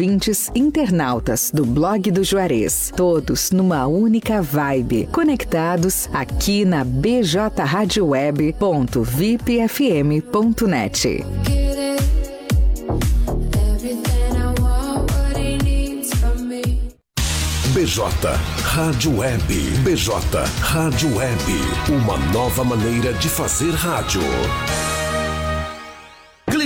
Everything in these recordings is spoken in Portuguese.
ouvintes, internautas do blog do Juarez. Todos numa única vibe, conectados aqui na bjradioweb.vipfm.net. BJ Rádio Web. BJ Rádio Web. Uma nova maneira de fazer rádio.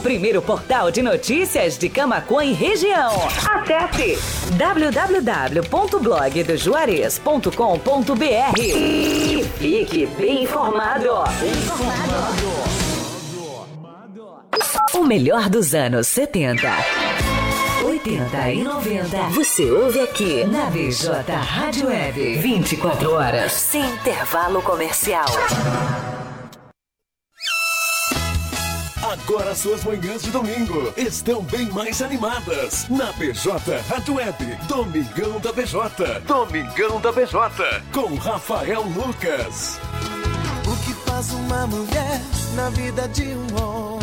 Primeiro portal de notícias de Camacuã e região. Acesse www.blogdojuarez.com.br e fique bem informado. O melhor dos anos 70. 80 e 90. Você ouve aqui na BJ Rádio Web. 24 horas. Sem intervalo comercial. Agora suas manhãs de domingo estão bem mais animadas na BJ Rádio Web. Domingão da BJ. Domingão da BJ. Com Rafael Lucas. O que faz uma mulher na vida de um homem?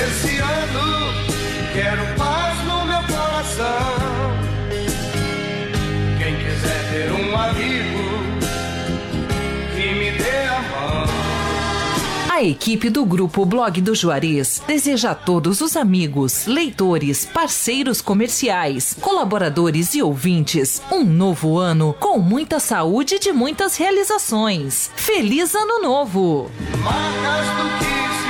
Esse ano quero paz no meu coração. Quem quiser ter um amigo que me dê a mão. A equipe do Grupo Blog do Juarez deseja a todos os amigos, leitores, parceiros comerciais, colaboradores e ouvintes um novo ano com muita saúde e de muitas realizações. Feliz Ano Novo! Marcas do que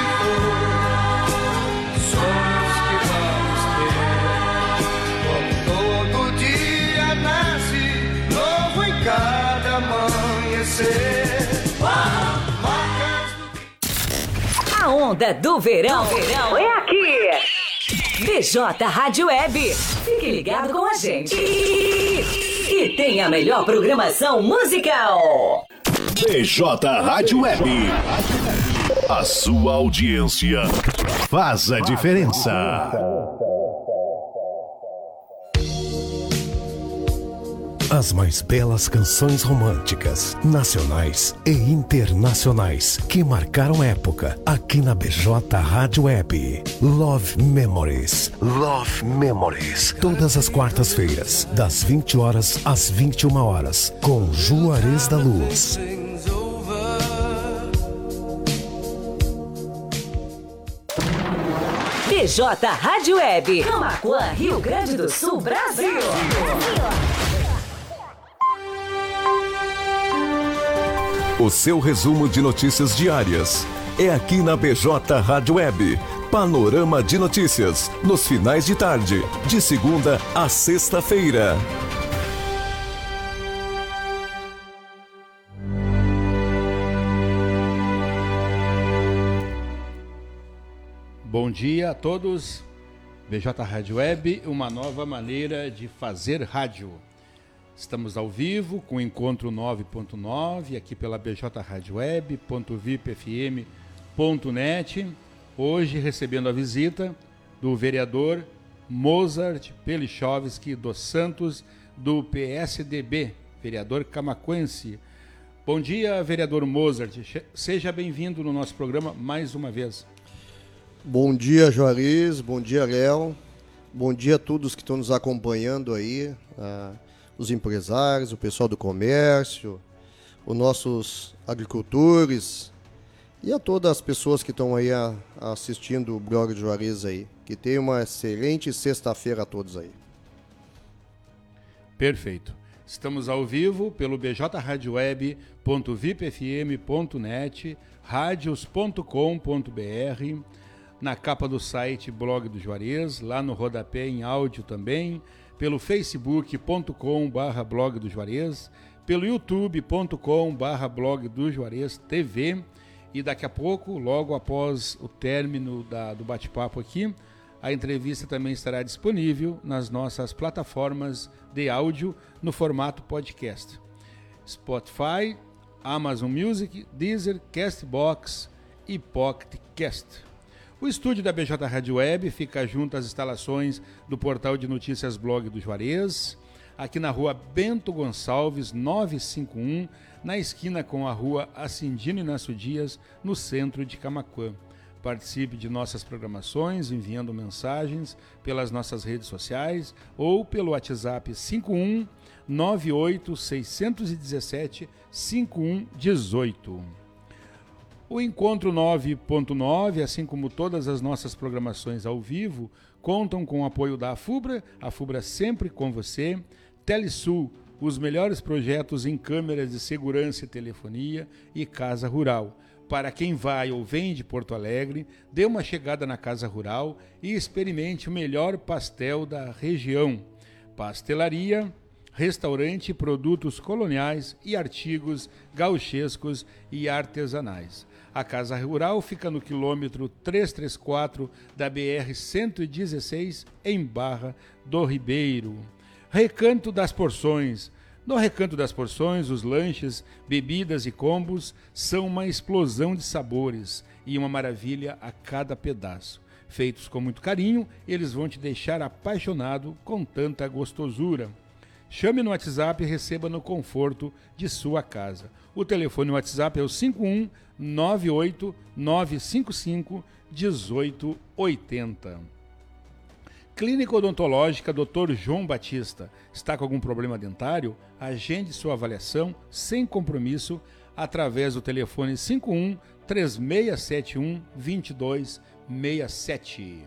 A onda do verão, verão é aqui! BJ Rádio Web. Fique ligado com a gente. E, e tem a melhor programação musical. BJ Rádio Web. A sua audiência faz a diferença. As mais belas canções românticas, nacionais e internacionais, que marcaram época aqui na BJ Rádio Web. Love Memories. Love Memories. Todas as quartas-feiras, das 20 horas às 21 horas, com Juarez da Luz. BJ Rádio Web. Camacuã, Rio Grande do Sul, Brasil. O seu resumo de notícias diárias é aqui na BJ Rádio Web. Panorama de notícias nos finais de tarde, de segunda a sexta-feira. Bom dia a todos. BJ Rádio Web, uma nova maneira de fazer rádio. Estamos ao vivo com o Encontro 9.9 aqui pela bjradioweb.vipfm.net. Hoje recebendo a visita do vereador Mozart Pelichovski dos Santos do PSDB, vereador camaquense. Bom dia, vereador Mozart. Seja bem-vindo no nosso programa mais uma vez. Bom dia, Juarez. Bom dia, Léo. Bom dia a todos que estão nos acompanhando aí, ah, os empresários, o pessoal do comércio, os nossos agricultores e a todas as pessoas que estão aí a- assistindo o blog do Juarez aí. Que tenham uma excelente sexta-feira a todos aí. Perfeito. Estamos ao vivo pelo bjradioweb.vipfm.net, radios.com.br, na capa do site Blog do Juarez, lá no rodapé em áudio também, pelo facebook.com barra blog do Juarez, pelo youtube.com barra blog do Juarez TV e daqui a pouco, logo após o término da, do bate-papo aqui, a entrevista também estará disponível nas nossas plataformas de áudio no formato podcast. Spotify, Amazon Music, Deezer, Castbox e Pocket Cast. O estúdio da BJ Rádio Web fica junto às instalações do portal de notícias blog do Juarez, aqui na rua Bento Gonçalves 951, na esquina com a rua Acindino Inácio Dias, no centro de Camacuã. Participe de nossas programações enviando mensagens pelas nossas redes sociais ou pelo WhatsApp 51 98 617 5118. O Encontro 9.9, assim como todas as nossas programações ao vivo, contam com o apoio da AFUBRA, a FUBRA sempre com você, Telesul, os melhores projetos em câmeras de segurança e telefonia e Casa Rural. Para quem vai ou vem de Porto Alegre, dê uma chegada na Casa Rural e experimente o melhor pastel da região. Pastelaria, restaurante, produtos coloniais e artigos gauchescos e artesanais. A Casa Rural fica no quilômetro 334 da BR-116, em Barra do Ribeiro. Recanto das Porções no Recanto das Porções, os lanches, bebidas e combos são uma explosão de sabores e uma maravilha a cada pedaço. Feitos com muito carinho, eles vão te deixar apaixonado com tanta gostosura. Chame no WhatsApp e receba no conforto de sua casa. O telefone WhatsApp é o 51 98 955 1880. Clínica Odontológica Dr. João Batista. Está com algum problema dentário? Agende sua avaliação sem compromisso através do telefone 51 3671 2267.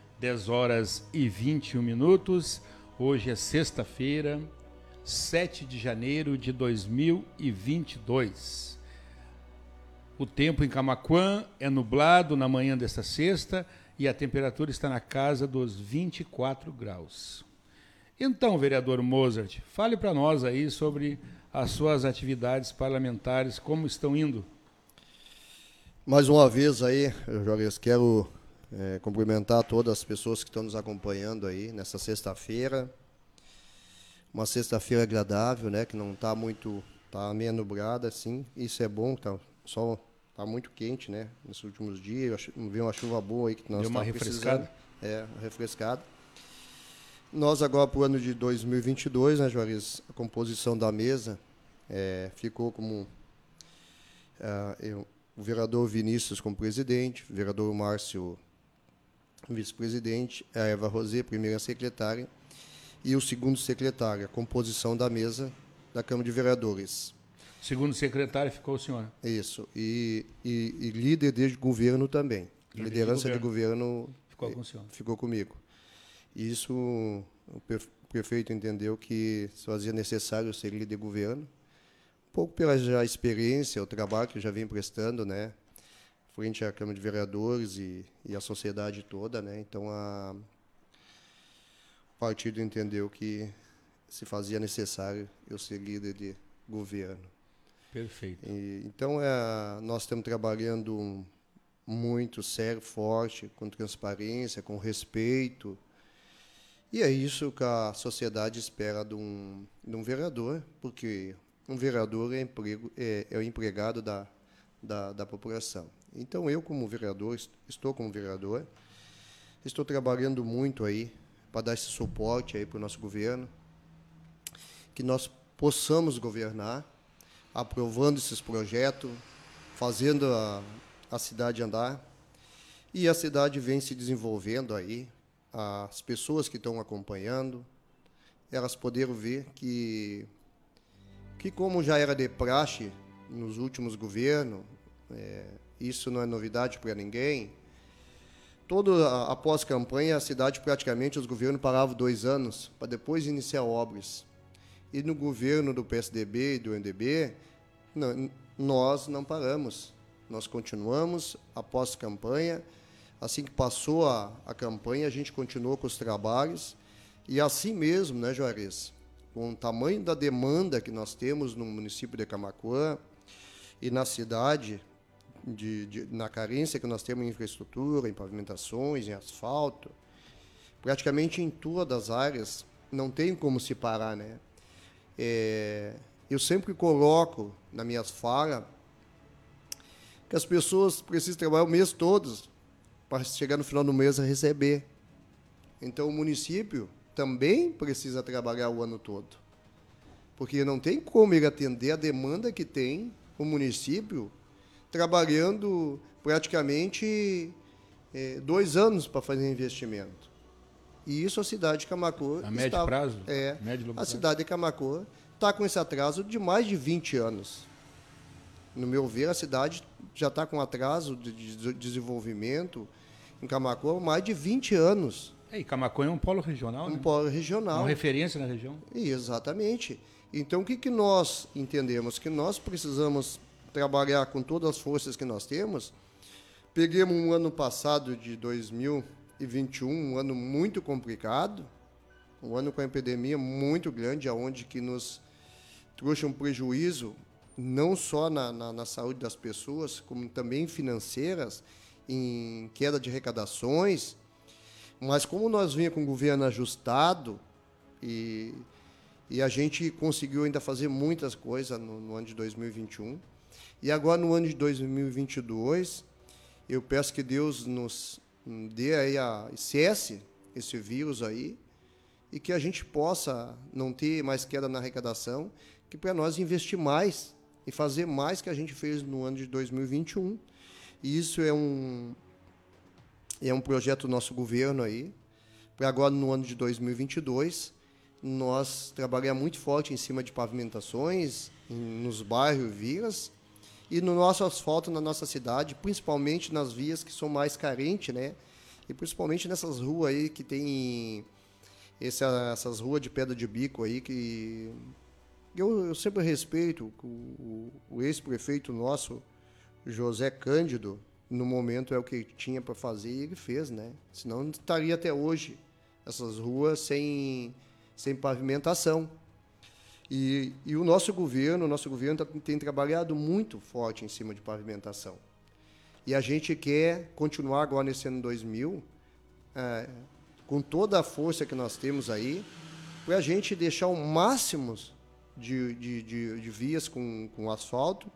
10 horas e 21 minutos. Hoje é sexta-feira, 7 de janeiro de 2022. O tempo em Camaquã é nublado na manhã desta sexta e a temperatura está na casa dos 24 graus. Então, vereador Mozart, fale para nós aí sobre as suas atividades parlamentares, como estão indo. Mais uma vez aí, Jorge, quero é, cumprimentar todas as pessoas que estão nos acompanhando aí nessa sexta-feira. Uma sexta-feira agradável, né? Que não está muito, tá meio nublada, assim. Isso é bom, tá, só tá muito quente, né? Nesses últimos dias, veio uma chuva boa aí que nós uma refrescada. É, refrescada. Nós agora para o ano de 2022, né, Juarez, a composição da mesa é, ficou como uh, eu, o vereador Vinícius como presidente, o vereador Márcio vice-presidente, a Eva Rosé, primeira secretária, e o segundo secretário, a composição da mesa da Câmara de Vereadores. Segundo secretário ficou o senhor. Isso, e, e, e líder de governo também. Líder Liderança de governo, de governo ficou, com o senhor. ficou comigo. Isso o prefeito entendeu que se fazia necessário ser líder de governo, um pouco pela já experiência, o trabalho que eu já vim prestando, né, frente à Câmara de Vereadores e, e a sociedade toda, né? Então a o partido entendeu que se fazia necessário eu ser líder de governo. Perfeito. E, então é, nós estamos trabalhando muito sério, forte, com transparência, com respeito. E é isso que a sociedade espera de um, de um vereador, porque um vereador é, emprego, é, é o empregado da, da, da população. Então, eu, como vereador, estou como vereador, estou trabalhando muito aí para dar esse suporte aí para o nosso governo, que nós possamos governar, aprovando esses projetos, fazendo a, a cidade andar. E a cidade vem se desenvolvendo aí, as pessoas que estão acompanhando, elas poderam ver que, que como já era de praxe nos últimos governos, é, isso não é novidade para ninguém, todo após campanha, a cidade praticamente, os governos paravam dois anos para depois iniciar obras. E no governo do PSDB e do MDB, não, nós não paramos. Nós continuamos após campanha. Assim que passou a, a campanha, a gente continuou com os trabalhos. E assim mesmo, né, Juarez? Com o tamanho da demanda que nós temos no município de Camacuã e na cidade, de, de, na carência que nós temos em infraestrutura, em pavimentações, em asfalto, praticamente em todas as áreas, não tem como se parar, né? É, eu sempre coloco nas minhas falas que as pessoas precisam trabalhar o mês todo para chegar no final do mês a receber. Então o município também precisa trabalhar o ano todo. Porque não tem como ele atender a demanda que tem o município trabalhando praticamente é, dois anos para fazer investimento. E isso a cidade de Camacô. A médio prazo? É. Médio, a cidade de Camacô está com esse atraso de mais de 20 anos. No meu ver, a cidade já está com atraso de desenvolvimento em Camacô há mais de 20 anos. É, e Camacô é um polo regional, Um né? polo regional. Uma referência na região. Exatamente. Então, o que, que nós entendemos? Que nós precisamos trabalhar com todas as forças que nós temos. Peguemos um ano passado de 2021, um ano muito complicado, um ano com a epidemia muito grande, aonde que nos trouxe um prejuízo não só na, na, na saúde das pessoas, como também financeiras, em queda de arrecadações, mas como nós vinha com o governo ajustado e, e a gente conseguiu ainda fazer muitas coisas no, no ano de 2021, e agora no ano de 2022, eu peço que Deus nos dê aí a cesse esse vírus aí e que a gente possa não ter mais queda na arrecadação, que para nós investir mais e fazer mais que a gente fez no ano de 2021. E isso é um é um projeto do nosso governo aí. Para agora no ano de 2022, nós trabalhamos muito forte em cima de pavimentações em, nos bairros, vilas e no nosso asfalto na nossa cidade, principalmente nas vias que são mais carentes, né? E principalmente nessas ruas aí que tem essa, essas ruas de pedra de bico aí que eu, eu sempre respeito o, o, o ex-prefeito nosso, José Cândido, no momento é o que tinha para fazer e ele fez, né? Senão estaria até hoje essas ruas sem, sem pavimentação. E, e o nosso governo, o nosso governo tá, tem trabalhado muito forte em cima de pavimentação. E a gente quer continuar agora nesse ano 2000, é, com toda a força que nós temos aí, para a gente deixar o máximo de, de, de, de vias com, com asfalto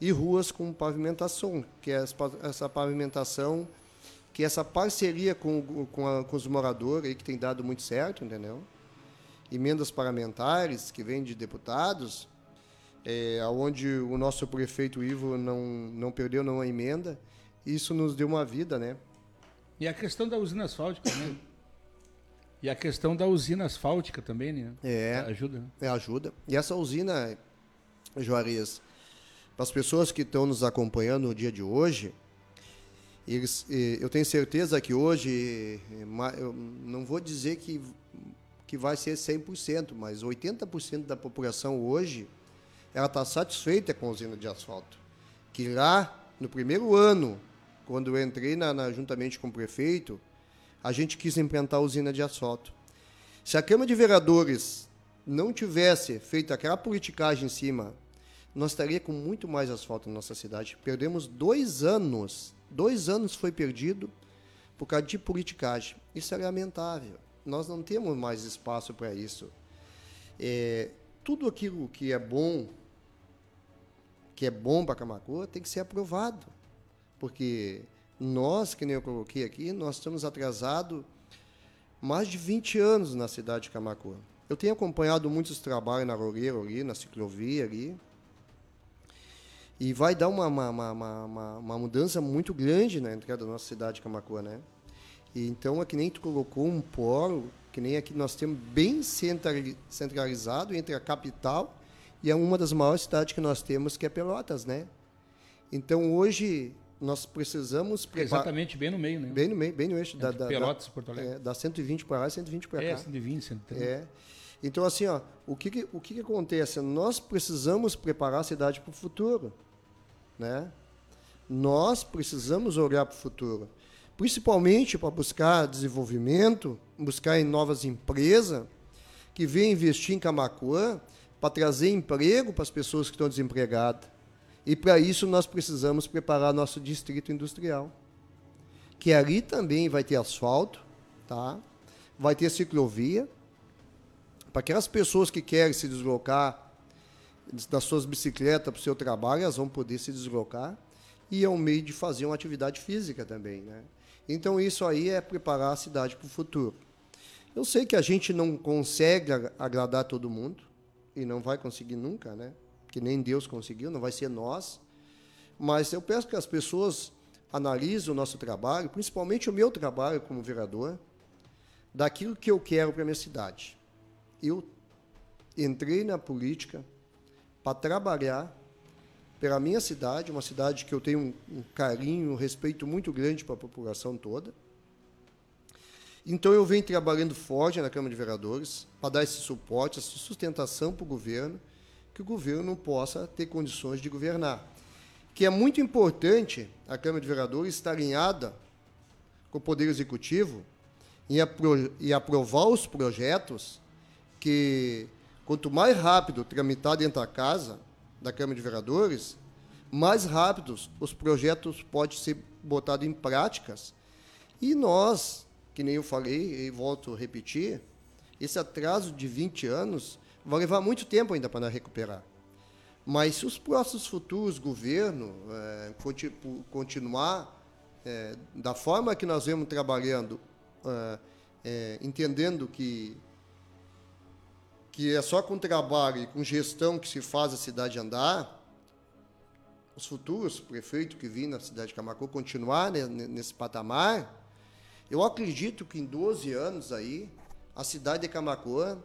e ruas com pavimentação, que é essa pavimentação, que é essa parceria com, com, a, com os moradores aí, que tem dado muito certo, entendeu? Emendas parlamentares que vêm de deputados, é, onde o nosso prefeito Ivo não, não perdeu nenhuma emenda, isso nos deu uma vida, né? E a questão da usina asfáltica, né? E a questão da usina asfáltica também, né? É. Ajuda. Né? É, ajuda. E essa usina, Juarez, para as pessoas que estão nos acompanhando no dia de hoje, eles, eu tenho certeza que hoje, eu não vou dizer que que vai ser 100%, mas 80% da população hoje ela está satisfeita com a usina de asfalto. Que lá, no primeiro ano, quando eu entrei na, na, juntamente com o prefeito, a gente quis implantar a usina de asfalto. Se a Câmara de Vereadores não tivesse feito aquela politicagem em cima, nós estaria com muito mais asfalto na nossa cidade. Perdemos dois anos, dois anos foi perdido por causa de politicagem. Isso é lamentável nós não temos mais espaço para isso. É, tudo aquilo que é bom, que é bom para Camacuã, tem que ser aprovado. Porque nós, que nem eu coloquei aqui, nós estamos atrasados mais de 20 anos na cidade de Camacuã. Eu tenho acompanhado muitos trabalhos na Roreiro ali, na ciclovia ali. E vai dar uma, uma, uma, uma, uma mudança muito grande na entrada da nossa cidade de Camacuã, né? E então, é que nem tu colocou um polo, que nem aqui nós temos bem centralizado entre a capital e é uma das maiores cidades que nós temos, que é Pelotas, né? Então, hoje, nós precisamos preparar... Exatamente bem no meio, né? Bem no meio, bem no eixo. da, da, Pelotas Porto Alegre. É, da 120 para lá e 120 para cá. É, 120, 130. É. Então, assim, ó, o que, que o que, que acontece? Nós precisamos preparar a cidade para o futuro, né? Nós precisamos olhar para o futuro, principalmente para buscar desenvolvimento, buscar em novas empresas que venham investir em Camacuã para trazer emprego para as pessoas que estão desempregadas. E para isso nós precisamos preparar nosso distrito industrial, que ali também vai ter asfalto, tá? Vai ter ciclovia, para aquelas pessoas que querem se deslocar das suas bicicletas para o seu trabalho, elas vão poder se deslocar e é um meio de fazer uma atividade física também, né? Então isso aí é preparar a cidade para o futuro. Eu sei que a gente não consegue agradar todo mundo e não vai conseguir nunca, né? que nem Deus conseguiu, não vai ser nós. Mas eu peço que as pessoas analisem o nosso trabalho, principalmente o meu trabalho como vereador, daquilo que eu quero para a minha cidade. Eu entrei na política para trabalhar pela minha cidade, uma cidade que eu tenho um, um carinho, um respeito muito grande para a população toda. Então eu venho trabalhando forte na Câmara de Vereadores para dar esse suporte, essa sustentação para o governo que o governo possa ter condições de governar. Que é muito importante a Câmara de Vereadores estar alinhada com o Poder Executivo e, apro e aprovar os projetos que, quanto mais rápido tramitar dentro da casa da Câmara de Vereadores, mais rápidos os projetos podem ser botados em práticas. E nós, que nem eu falei e volto a repetir, esse atraso de 20 anos vai levar muito tempo ainda para recuperar. Mas se os próximos futuros governos é, continuar é, da forma que nós vemos trabalhando, é, entendendo que que é só com trabalho e com gestão que se faz a cidade andar, os futuros prefeitos que vêm na cidade de Camacuã continuar né, nesse patamar, eu acredito que em 12 anos aí, a cidade de Camacuã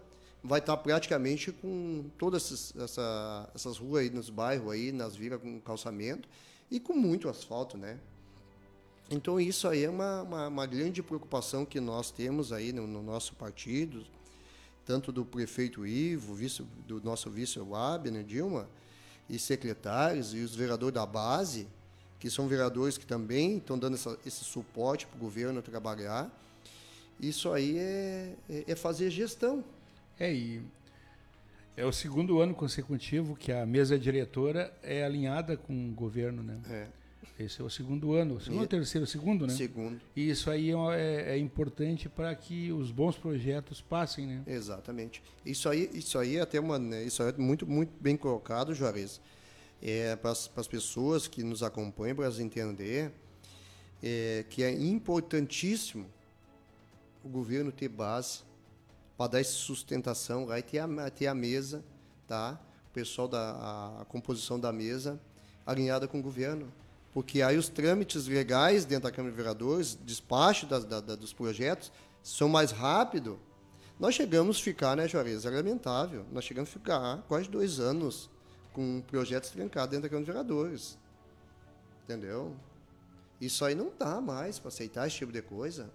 vai estar praticamente com todas essas, essa, essas ruas aí nos bairros aí, nas vilas com calçamento e com muito asfalto, né? Então isso aí é uma, uma, uma grande preocupação que nós temos aí no, no, nosso partido, tanto do prefeito Ivo, vice, do nosso vice Abner, Dilma, e secretários e os vereadores da base, que são vereadores que também estão dando essa, esse suporte para o governo trabalhar. Isso aí é, é, é fazer gestão, é, e é o segundo ano consecutivo que a mesa diretora é alinhada com o governo, né? É. Esse é o segundo ano, segundo ou terceiro, segundo, né? Segundo. E isso aí é, é, é importante para que os bons projetos passem, né? Exatamente. Isso aí, isso aí é até uma, né, isso é muito, muito bem colocado, Juarez. É, para as pessoas que nos acompanham, para elas entender é, que é importantíssimo o governo ter base para dar essa sustentação, vai ter a, ter a mesa, tá? o pessoal da a, a composição da mesa alinhada com o governo. Porque aí os trâmites legais dentro da Câmara de Vereadores, despacho da, da, da, dos projetos, são mais rápidos. Nós chegamos a ficar, né, Juarez? É lamentável. Nós chegamos a ficar quase dois anos com projetos trancados dentro da Câmara de Vereadores. Entendeu? Isso aí não dá mais para aceitar esse tipo de coisa.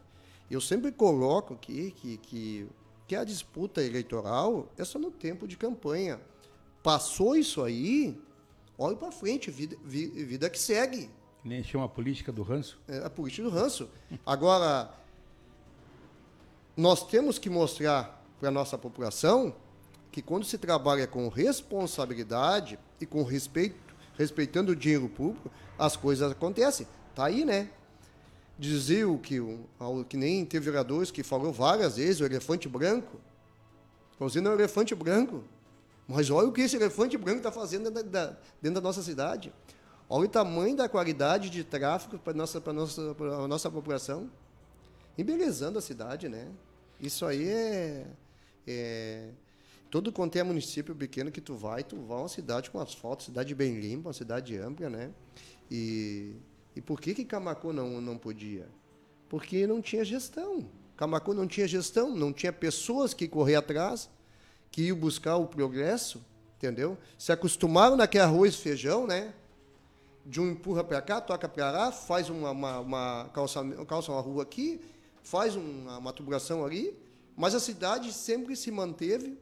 Eu sempre coloco aqui que, que que a disputa eleitoral é só no tempo de campanha. Passou isso aí, olha para frente, vida, vida que segue. Nem chama a política do ranço? É a política do ranço. Agora, nós temos que mostrar para a nossa população que quando se trabalha com responsabilidade e com respeito, respeitando o dinheiro público, as coisas acontecem. Tá aí, né? dizia o que, o, que nem teve vereadores que falou várias vezes, o elefante branco. Você não é um elefante branco. Mas olha o que esse elefante branco está fazendo dentro da, dentro da, nossa cidade. Olha o tamanho da qualidade de tráfego para a nossa, nossa, nossa população. Embelezando a cidade, né? Isso aí é, é todo quanto é município pequeno que tu vai, tu vai uma cidade com asfalto, cidade bem limpa, uma cidade ampla, né? E, e por que que Camacô não, não podia? Porque não tinha gestão. Camacô não tinha gestão, não tinha pessoas que correr atrás, que iam buscar o progresso, entendeu? Se acostumaram naquele arroz e feijão, né? De um empurra para cá, toca para lá, faz uma, uma, uma, calça, calça uma rua aqui, faz uma, uma tubulação ali, mas a cidade sempre se manteve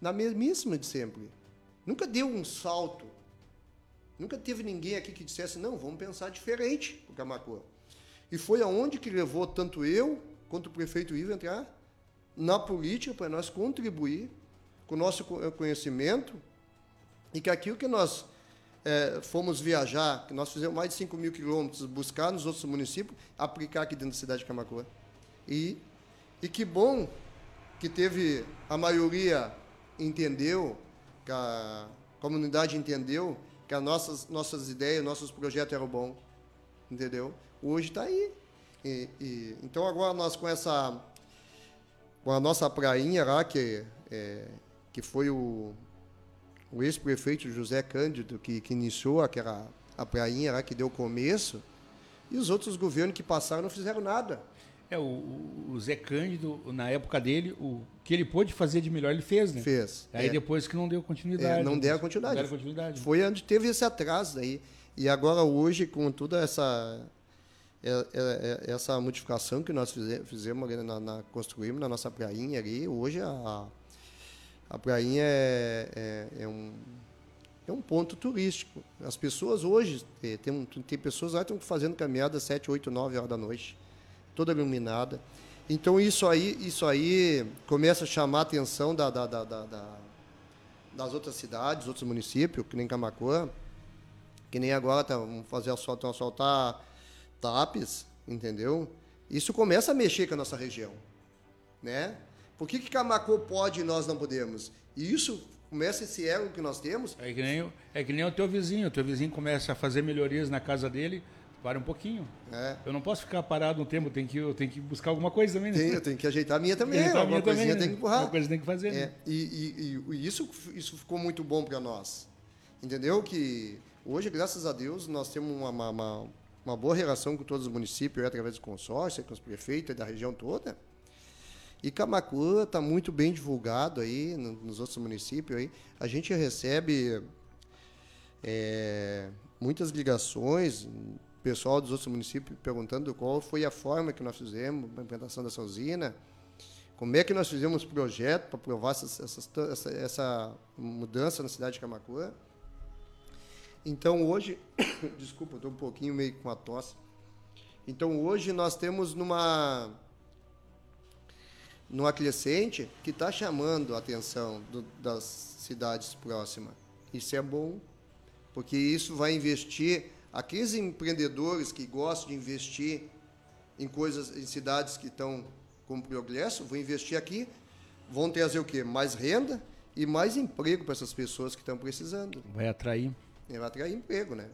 na mesmíssima de sempre. Nunca deu um salto. Nunca teve ninguém aqui que dissesse, não, vamos pensar diferente para Camacuã. E foi aonde que levou tanto eu quanto o prefeito Ivo entrar na política para nós contribuir com o nosso conhecimento e que aquilo que nós é, fomos viajar, que nós fizemos mais de 5 mil quilômetros, buscar nos outros municípios, aplicar aqui dentro da cidade de Camacuã. E, e que bom que teve a maioria entendeu, que a comunidade entendeu que as nossas, nossas ideias, nossos projetos eram bons. Entendeu? Hoje está aí. E, e, então agora nós com essa com a nossa prainha lá, que, é, que foi o, o ex-prefeito José Cândido que, que iniciou aquela a prainha lá, que deu começo, e os outros governos que passaram não fizeram nada. É, o, o Zé Cândido, na época dele, o que ele pôde fazer de melhor, ele fez, né? Fez. Aí é. depois que não deu continuidade. É, não né? deu continuidade. Não deram continuidade. Foi onde teve esse atraso aí. E agora, hoje, com toda essa é, é, é, essa modificação que nós fizemos, fizemos na, na, construímos na nossa prainha ali, hoje a, a prainha é, é, é um, é um ponto turístico. As pessoas hoje, tem, tem pessoas lá que estão fazendo caminhada às 7, 8, 9 horas da noite toda iluminada. Então isso aí, isso aí começa a chamar a atenção da, da, da, da das outras cidades, outros municípios, que nem Camacuã, que nem agora tá, vamos fazer asfalto, asfaltar TAPES, entendeu? Isso começa a mexer com a nossa região, né? Por que, que Camacuã pode e nós não podemos? E isso começa esse ego que nós temos. É que, nem, é que nem o teu vizinho. O teu vizinho começa a fazer melhorias na casa dele, para um pouquinho. É. Eu não posso ficar parado no tempo, tem que, eu tenho que buscar alguma coisa também. Né? Tem, eu tenho que ajeitar a minha também. Ajeitar alguma minha coisinha também, tem que empurrar. Alguma coisa tem que fazer. É. Né? E, e, e, isso, isso ficou muito bom para nós. Entendeu? Que hoje, graças a Deus, nós temos uma, uma, uma boa relação com todos os municípios, através do consórcio, com os prefeitos da região toda. E Camacuã está muito bem divulgado aí nos outros municípios. Aí. A gente recebe é, muitas ligações, pessoal dos outros municípios perguntando qual foi a forma que nós fizemos a implantação dessa usina, como é que nós fizemos o projeto para aprovar essa, essa, essa, mudança na cidade de Camacuã. Então hoje, desculpa, estou um pouquinho meio com a tosse. Então hoje nós temos numa numa crescente que está chamando a atenção do, das cidades próximas. Isso é bom, porque isso vai investir Aqueles empreendedores que gostam de investir em coisas, em cidades que estão com progresso, vão investir aqui, vão trazer o quê? Mais renda e mais emprego para essas pessoas que estão precisando. Vai atrair. vai atrair emprego, né?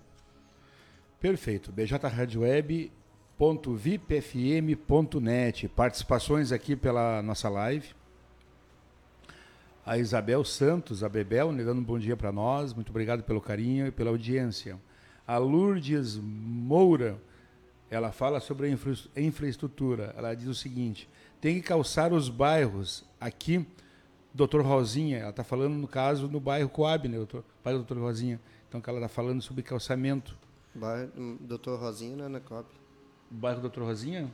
Perfeito. bjradioweb.vipfm.net. Participações aqui pela nossa live. A Isabel Santos, a Bebel, negando um bom dia para nós. Muito obrigado pelo carinho e pela audiência. A Lourdes Moura, ela fala sobre a infra infraestrutura. Ela diz o seguinte: tem que calçar os bairros. Aqui, doutor Rosinha, ela está falando no caso no bairro Coab, né, doutor, pai do doutor Rosinha. Então, ela está falando sobre calçamento. Bairro doutor Rosinha não é na Coab. O bairro doutor Rosinha?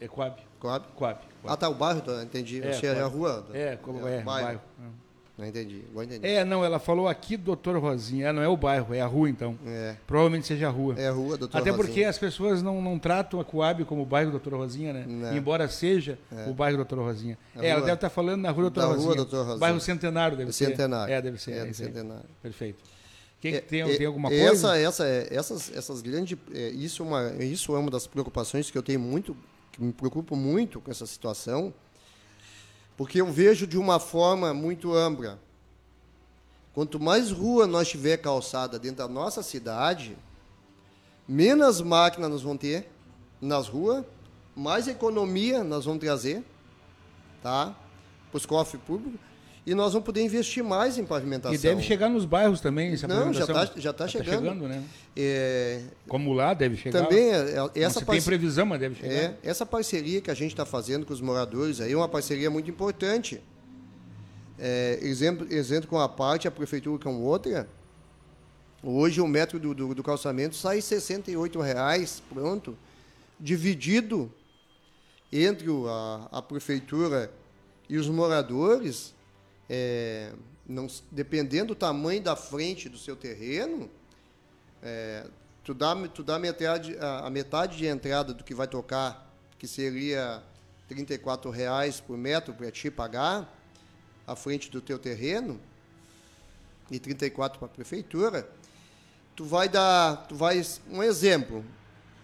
É Coab. Coab? Coab. Ah, tá, o bairro, entendi. É, Achei a rua. É, como é, é, bairro. bairro. Não entendi, vou entender. É, não, ela falou aqui Doutor Rosinha. É, não é o bairro, é a rua então. É. Provavelmente seja a rua. É a rua, Doutor Até porque as pessoas não, não tratam a Coab como o bairro Doutor Rosinha, né? Não. Embora seja é. o bairro Doutor Rosinha. é, ela deve estar falando na rua Doutor da Rosinha. Rua Doutor Rosinha. Bairro Centenário deve ser. Centenário. É, deve ser. É, é Centenário. Perfeito. Quem, tem, é, tem alguma coisa? Essa, essa, essas, essas grandes. isso, é uma, isso é uma das preocupações que eu tenho muito, que me preocupo muito com essa situação, porque eu vejo de uma forma muito ampla Quanto mais rua nós tiver calçada dentro da nossa cidade, menos máquinas nós vamos ter nas ruas, mais economia nós vamos trazer, tá? Para os cofres públicos. E nós vamos poder investir mais em pavimentação. E deve chegar nos bairros também, essa Não, já está já tá Já tá chegando. chegando, né? É, Como lá deve chegar. também é- é- Não essa se tem previsão, mas deve chegar. É, essa parceria que a gente está fazendo com os moradores aí é uma parceria muito importante. É, exemplo, exemplo com a parte, a prefeitura com outra. Hoje o metro do, do, do calçamento sai 68 reais, pronto, dividido entre a, a prefeitura e os moradores, é, não, dependendo do tamanho da frente do seu terreno, é, tu dá, tu dá metade, a, a metade de entrada do que vai tocar, que seria 34 reais por metro para ti pagar, à frente do teu terreno, e 34 para a prefeitura, tu vai dar, tu vai, um exemplo,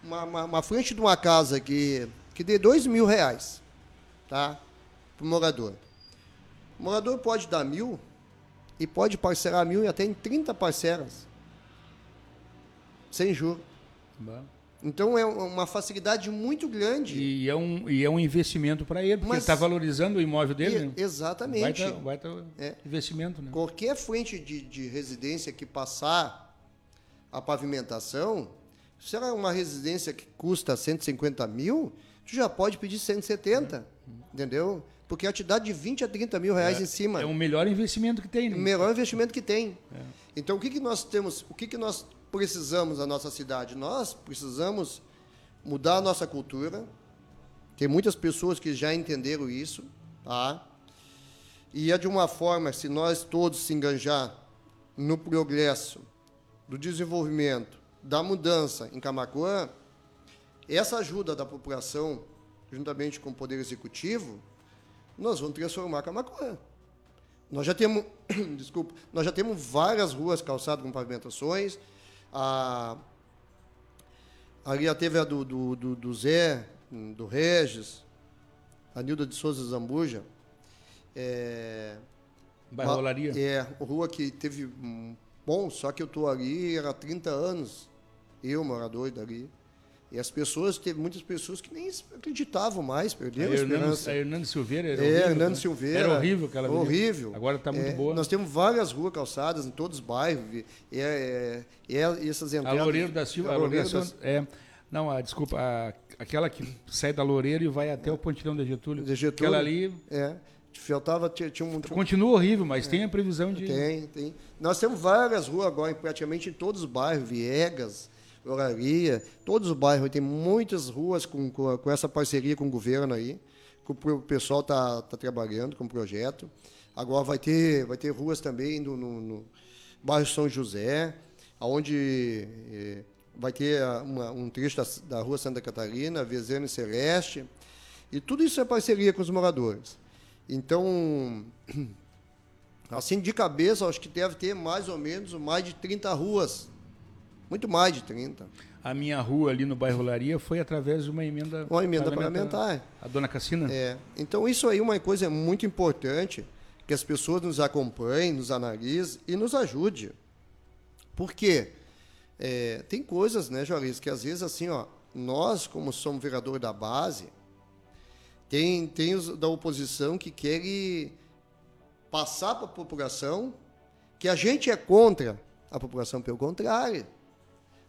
uma, uma, uma frente de uma casa que, que dê dois mil reais, tá, para o morador. O morador pode dar mil e pode parcelar mil e até em 30 parcelas, sem juros. Bah. Então é uma facilidade muito grande. E é um, e é um investimento para ele, porque Mas- ele está valorizando o imóvel dele. E- né? exatamente. Vai tá, vai tá É. investimento, né? Qualquer frente de, de residência que passar a pavimentação, se ela é uma residência que custa 150 mil, tu já pode pedir 170, entendeu? Porque ela te dá de 20 a 30 mil reais em cima. É o melhor investimento que tem, né? o melhor investimento que tem. Então, o que, que nós temos, o que, que nós precisamos na nossa cidade? Nós precisamos mudar a nossa cultura. Tem muitas pessoas que já entenderam isso, tá? E é de uma forma, se nós todos se enganjar no progresso, do desenvolvimento, da mudança em Camacuã, essa ajuda da população, juntamente com o Poder Executivo, nós vamos transformar Camacuã. Nós já temos, desculpa, nós já temos várias ruas calçadas com pavimentações. A, ali já teve a do, do, do, do Zé, do Regis, a Nilda de Souza Zambuja. É, Bairro Olaria. é, rua que teve bom, só que eu estou ali era 30 anos, eu, morador dali. E as pessoas, teve muitas pessoas que nem acreditavam mais, A perderam a, Hernando, esperança. a Hernando Silveira era É, horrível. Hernando né? Silveira. Era horrível aquela avenida. Horrível. Agora está muito É, boa. Nós temos várias ruas calçadas em todos os bairros. e É, é, é, essas A entradas. Loureiro da Silva. A A Loureiro Loureiro da, é, não, a, desculpa, a- aquela que sai da Loureiro e vai até o Pontilhão da Getúlio. De Getúlio. Aquela ali É. Faltava, tinha, tinha um. Continua horrível, mas tem a previsão de. Tem, tem. Nós temos várias ruas agora, praticamente em todos os bairros, Viegas, Oraria, todos os bairros. Tem muitas ruas com, com, com essa parceria com o governo aí, que o pessoal está tá trabalhando com o projeto. Agora vai ter, vai ter ruas também no, no, no bairro São José, onde eh, vai ter a- uma- um trecho da, da rua Santa Catarina, Vezeno e Celeste. E tudo isso é parceria com os moradores. Então, Assim, de cabeça, acho que deve ter mais ou menos mais de 30 ruas. Muito mais de 30. A minha rua ali no bairro Olaria foi através de uma emenda. Uma emenda parlamentar. A dona Cassina? É. Então, isso aí é uma coisa muito importante, que as pessoas nos acompanhem, nos analisem e nos ajude. Por quê? É, tem coisas, né, Joris, que às vezes, assim, ó, nós, como somos vereador da base, tem, tem os da oposição que querem passar para a população que a gente é contra a população, pelo contrário.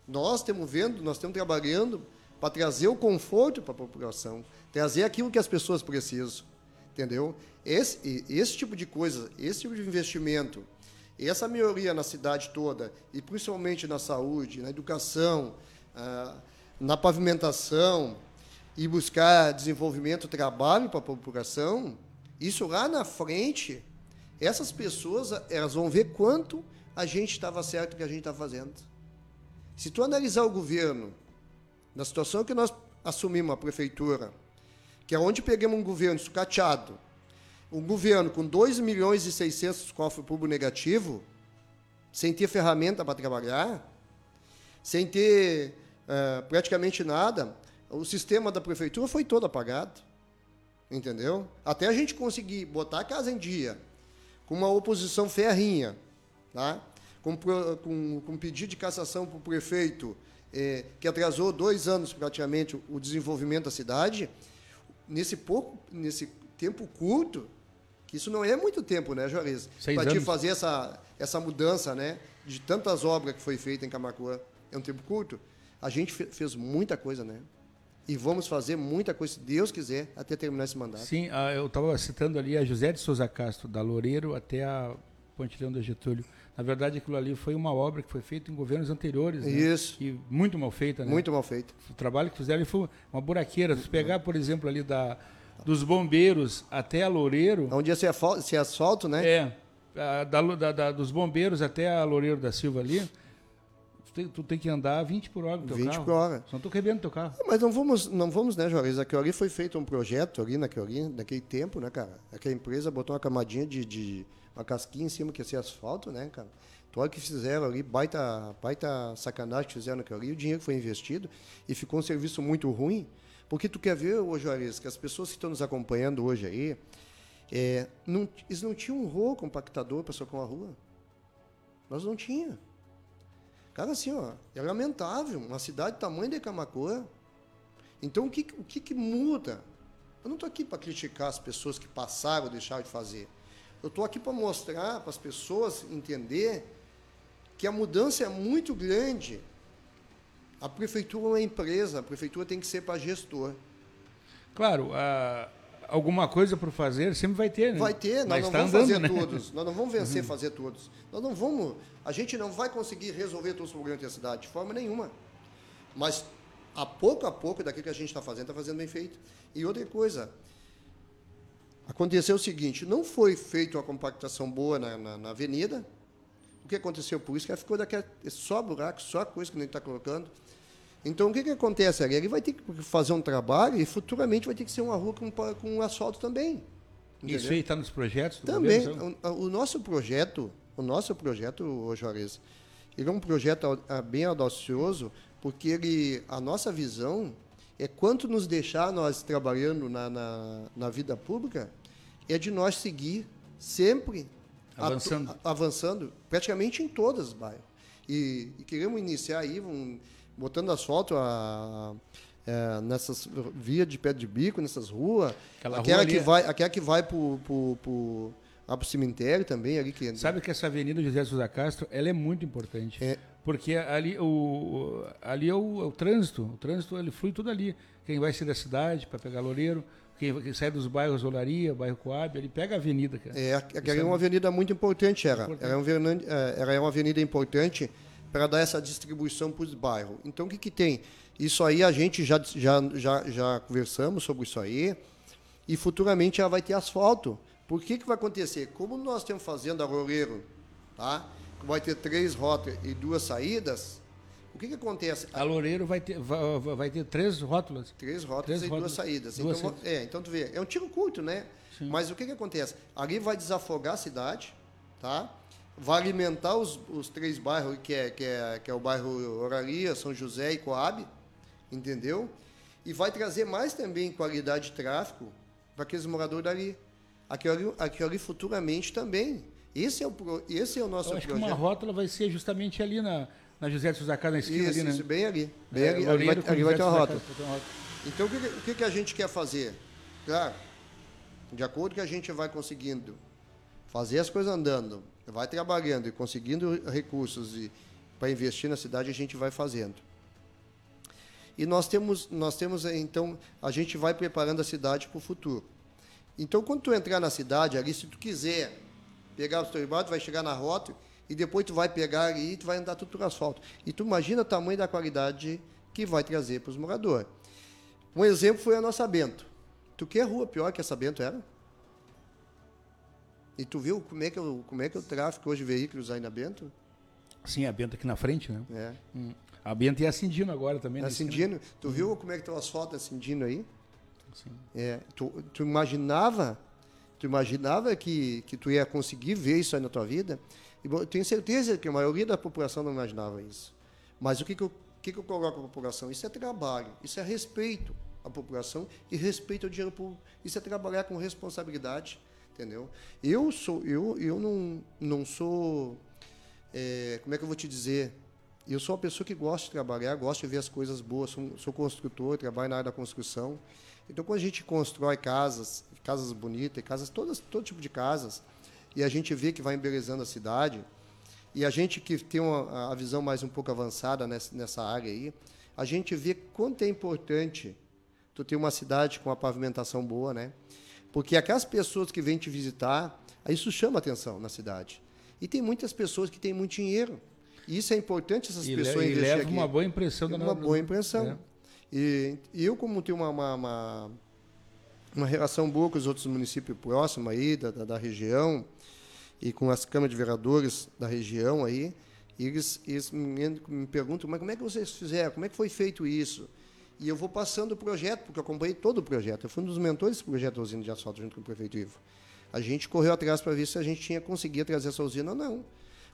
Nós estamos vendo, nós estamos trabalhando para trazer o conforto para a população, trazer aquilo que as pessoas precisam, entendeu? Esse, esse tipo de coisa, esse tipo de investimento, essa melhoria na cidade toda, e principalmente na saúde, na educação, ah, na pavimentação, e buscar desenvolvimento, trabalho para a população, isso lá na frente, essas pessoas elas vão ver quanto a gente estava certo que a gente está fazendo. Se tu analisar o governo, na situação que nós assumimos a prefeitura, que é onde pegamos um governo sucateado, um governo com 2 milhões e 600 cofre público negativo, sem ter ferramenta para trabalhar, sem ter eh, praticamente nada, o sistema da prefeitura foi todo apagado. Entendeu? Até a gente conseguir botar a casa em dia, com uma oposição ferrinha, tá? Com, com, com pedido de cassação para o prefeito, eh, que atrasou dois anos praticamente o desenvolvimento da cidade, nesse pouco, nesse tempo curto, que isso não é muito tempo, né, Juarez? Para te fazer essa, essa mudança, né? De tantas obras que foi feita em Camacuã. É um tempo curto. A gente fe- fez muita coisa, né? E vamos fazer muita coisa, se Deus quiser, até terminar esse mandato. Sim, ah, eu estava citando ali a José de Souza Castro, da Loureiro até a Pontilhão do Getúlio. Na verdade, aquilo ali foi uma obra que foi feita em governos anteriores. né? Isso. E muito mal feita, né? Muito mal feito. O trabalho que fizeram ali foi uma buraqueira. Se pegar, por exemplo, ali da, dos bombeiros até a Loureiro, Onde ia ser, asfal- ser asfalto, né? é, da, da- da- dos bombeiros até a Loureiro da Silva ali, tu tem, tu tem que andar 20 por hora no teu 20 carro. por hora. Senão tu quebrando teu carro. Mas não vamos, não vamos, né, Juarez? Aquilo ali foi feito um projeto ali naquele, naquele tempo, né, cara? Aquela empresa botou uma camadinha de, de uma casquinha em cima que ia ser asfalto, né, cara? Então, olha o que fizeram ali, baita, baita sacanagem que fizeram naquilo ali, o dinheiro foi investido e ficou um serviço muito ruim. Porque tu quer ver, ô Juarez, que as pessoas que estão nos acompanhando hoje aí, é, não, eles não tinham um rolo compactador para socar uma rua. Nós não tinha. Cara, assim, ó, é lamentável. Uma cidade do tamanho de Camacoa. Então, o que, o que, que muda? Eu não estou aqui para criticar as pessoas que passaram ou deixaram de fazer. Eu estou aqui para mostrar para as pessoas entender que a mudança é muito grande. A prefeitura é uma empresa, a prefeitura tem que ser para gestor. Claro, alguma coisa por fazer sempre vai ter, né? Vai ter, nós Mas não tá vamos andando, fazer né? todos. Nós não vamos vencer fazer todos. Nós não vamos. A gente não vai conseguir resolver todos os problemas da cidade, de forma nenhuma. Mas a pouco a pouco daquilo que a gente está fazendo, está fazendo bem feito. E outra coisa, aconteceu o seguinte: não foi feita uma compactação boa na, na, na avenida. O que aconteceu por isso? Que ela ficou daquela, só buraco, só coisa que a gente está colocando. Então, o que, que acontece ali? Ele vai ter que fazer um trabalho e futuramente vai ter que ser uma rua com, com asfalto também. Isso Entendeu? aí está nos projetos do Também, governo, sabe? o, o nosso projeto, o nosso projeto, ô Juarez, ele é um projeto bem audacioso, porque ele, a nossa visão é quanto nos deixar nós trabalhando na, na, na vida pública, é de nós seguir sempre Avançando. a- avançando, praticamente em todas os bairros. E, e queremos iniciar aí, um, botando asfalto a, é, nessas vias de pé de bico, nessas ruas, Aquela aquela rua que ali- vai, aquela que vai lá pro cemitério também, ali que Sabe que essa Avenida José Souza Castro, ela é muito importante. É. Porque ali, o, ali é o, é o trânsito. O trânsito ele flui tudo ali. Quem vai sair da cidade para pegar Loureiro, quem, quem sai dos bairros Olaria, bairro Coab, ele pega a avenida. Cara. É, aquela é uma avenida muito importante, era. Importante. Era, avenida, é, era uma avenida importante para dar essa distribuição para os bairros. Então, o que, que tem? Isso aí a gente já, já, já, já conversamos sobre isso aí, e futuramente ela vai ter asfalto. Por que, que vai acontecer? Como nós estamos fazendo a Loureiro, tá? Vai ter três rotas e duas saídas, o que, que acontece? A Loureiro vai ter, vai, vai ter três rótulas. Três rotas Três e rotas, duas saídas. duas então, saídas. É, então tu vê, é um tiro curto, né? Mas o que, que acontece? Ali vai desafogar a cidade, tá? Vai alimentar os, os três bairros, que é, que, é, que é o bairro Oraria, São José e Coab, entendeu? E vai trazer mais também qualidade de tráfego para aqueles moradores dali. Aquilo ali, aquilo ali futuramente também. Esse é o, pro- esse é o nosso Eu acho que projeto. uma rótula vai ser justamente ali na, na José de Castro, na esquina isso, ali, né? isso, bem ali. Bem É, ali, ali vai, ali vai ter uma rótula. Então, o que, que- o que, que a gente quer fazer? Claro, de acordo que a gente vai conseguindo fazer as coisas andando, vai trabalhando e conseguindo recursos para investir na cidade, a gente vai fazendo. E nós temos, nós temos eh, então, a gente vai preparando a cidade para o futuro. Então, quando tu entrar na cidade ali, se tu quiser pegar o teu tu vai chegar na rota e depois tu vai pegar ali e tu vai andar tudo por asfalto. E tu imagina o tamanho da qualidade que vai trazer para os moradores. Um exemplo foi a nossa Bento. Tu quer rua pior que essa Bento era? E tu viu como é que, é o- como é, que é o tráfego hoje de veículos aí na Bento? Sim, a Bento aqui na frente, né? É. Hum. A Bento e a Cindino agora também. Na esquina. Cindino, tu viu como é que tá o asfalto Cindino aí? É, tu, tu imaginava, tu imaginava que, que tu ia conseguir ver isso aí na tua vida? E bom, eu tenho certeza que a maioria da população não imaginava isso. Mas o que, que, eu, que, que eu coloco a população? Isso é trabalho, isso é respeito à população e respeito ao dinheiro público. Isso é trabalhar com responsabilidade, entendeu? Eu sou, eu, eu não, não sou, é, como é que eu vou te dizer? Eu sou uma pessoa que gosta de trabalhar, gosto de ver as coisas boas, sou, sou construtor, trabalho na área da construção. Então, quando a gente constrói casas, casas bonitas, casas todas, todo tipo de casas, e a gente vê que vai embelezando a cidade, e a gente que tem uma, a visão mais um pouco avançada nessa, nessa área aí, a gente vê quanto é importante tu ter uma cidade com uma pavimentação boa, né? Porque aquelas pessoas que vêm te visitar, isso chama atenção na cidade. E tem muitas pessoas que têm muito dinheiro. E isso é importante essas E, pessoas le, e leva aqui. uma boa impressão da uma boa impressão. É. E, e eu, como tenho uma, uma, uma, uma relação boa com os outros municípios próximos aí, da, da, da região, e com as câmaras de vereadores da região aí, eles, eles me, me perguntam, mas como é que vocês fizeram? Como é que foi feito isso? E eu vou passando o projeto, porque eu acompanhei todo o projeto. Eu fui um dos mentores desse projeto da usina de asfalto junto com o prefeito Ivo. A gente correu atrás para ver se a gente tinha conseguido trazer essa usina ou não.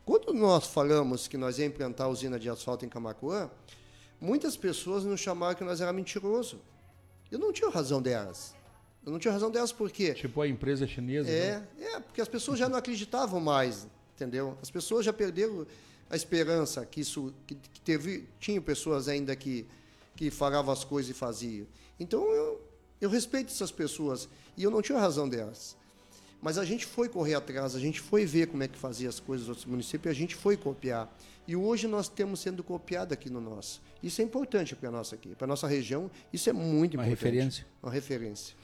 Quando nós falamos que nós ia implantar a usina de asfalto em Camacuã, muitas pessoas nos chamaram que nós era mentiroso. Eu não tinha razão delas. Eu não tinha razão delas por quê? Tipo a empresa chinesa. É, né? é, porque as pessoas já não acreditavam mais, entendeu? As pessoas já perderam a esperança que isso que, que teve, tinha pessoas ainda que que falavam as coisas e faziam. Então eu eu respeito essas pessoas e eu não tinha razão delas. Mas a gente foi correr atrás, a gente foi ver como é que fazia as coisas nos outros municípios, a gente foi copiar. E hoje nós temos sendo copiado aqui no nosso. Isso é importante para nós aqui, para nossa região, isso é muito Uma importante. referência. Uma referência.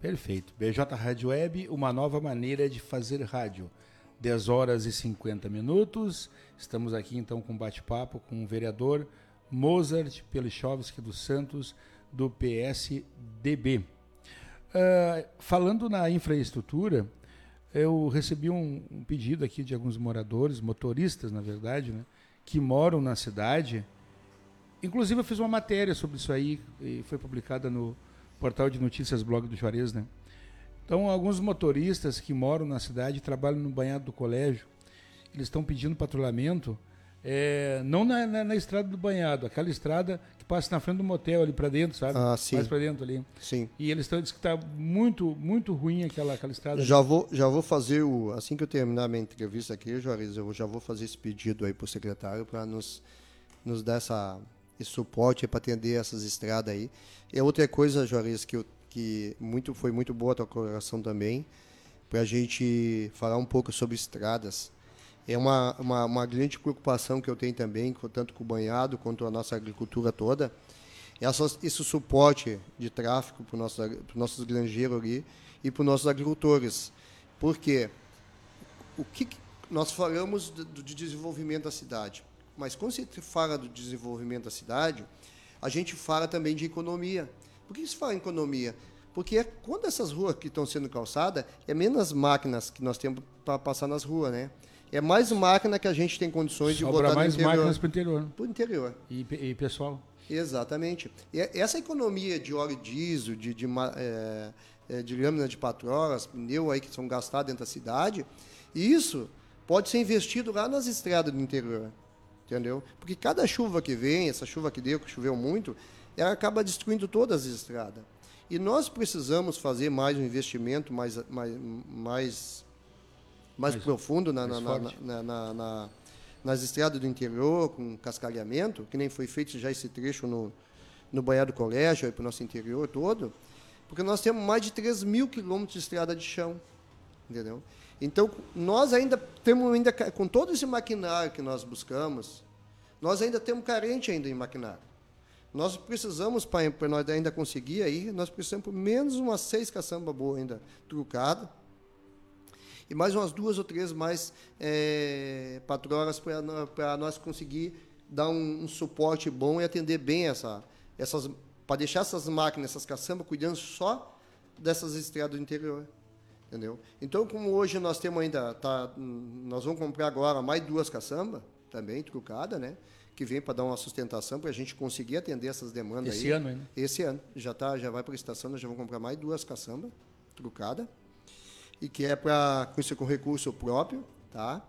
Perfeito. BJ Rádio Web, uma nova maneira de fazer rádio. 10 horas e 50 minutos. Estamos aqui então com um bate-papo com o vereador Mozart Pelichovski dos Santos, do PSDB. Ah, falando na infraestrutura, eu recebi um, um pedido aqui de alguns moradores, motoristas, na verdade, né, que moram na cidade. Inclusive, eu fiz uma matéria sobre isso aí e foi publicada no portal de notícias blog do Juarez, né? Então, alguns motoristas que moram na cidade, trabalham no banhado do colégio, eles estão pedindo patrulhamento, é, não na, na- na estrada do banhado, aquela estrada que passa na frente do motel ali para dentro, sabe? Ah, sim. Mais para dentro ali. Sim. E eles estão dizendo que está muito, muito ruim aquela, aquela estrada. Já vou, já vou fazer o. Assim que eu terminar minha entrevista aqui, Juarez, eu já vou fazer esse pedido aí para o secretário para nos, nos dar essa, esse suporte para atender essas estradas aí. E outra coisa, Juarez, que, eu, que muito, foi muito boa a tua colocação também, para a gente falar um pouco sobre estradas. É uma, uma, uma grande preocupação que eu tenho também, tanto com o banhado quanto a nossa agricultura toda, essa, esse suporte de tráfego para os nossos, nossos granjeiros ali e para os nossos agricultores. Por quê? O que, nós falamos do desenvolvimento da cidade, mas quando se fala do desenvolvimento da cidade, a gente fala também de economia. Por que se fala em economia? Porque é quando essas ruas que estão sendo calçadas, é menos máquinas que nós temos para passar nas ruas, né? É mais máquina que a gente tem condições de Sobra botar mais no interior. máquinas para o interior. né? Para o interior. E, e pessoal, Exatamente. E essa economia de óleo diesel, de, de, é, é, de lâmina de patrolas, pneu aí que são gastados dentro da cidade, isso pode ser investido lá nas estradas do interior. Entendeu? Porque cada chuva que vem, essa chuva que deu, que choveu muito, ela acaba destruindo todas as estradas. E nós precisamos fazer mais um investimento mais, mais, mais, mais, Mais- profundo na, mais na- na- na- na- na- nas estradas do interior, com cascalhamento, que nem foi feito já esse trecho no, no Banhado do Colégio, para o nosso interior todo, porque nós temos mais de 3 mil quilômetros de estrada de chão. Entendeu? Então, nós ainda temos, ainda, com todo esse maquinário que nós buscamos, nós ainda temos carente ainda em maquinário. Nós precisamos, para nós ainda conseguir aí, nós precisamos por menos umas seis caçamba boa ainda trucada, e mais umas duas ou três mais é, patroas para nós conseguir dar um, um suporte bom e atender bem essa, essas, para deixar essas máquinas, essas caçambas, cuidando só dessas estradas do interior. Entendeu? Então, como hoje nós temos ainda, tá, nós vamos comprar agora mais duas caçambas, também trucada, né? Que vem para dar uma sustentação para a gente conseguir atender essas demandas Esse aí. ano ainda? Esse ano. Já, tá, já vai para a estação, nós já vamos comprar mais duas caçambas trucada e que é para com recurso próprio, tá?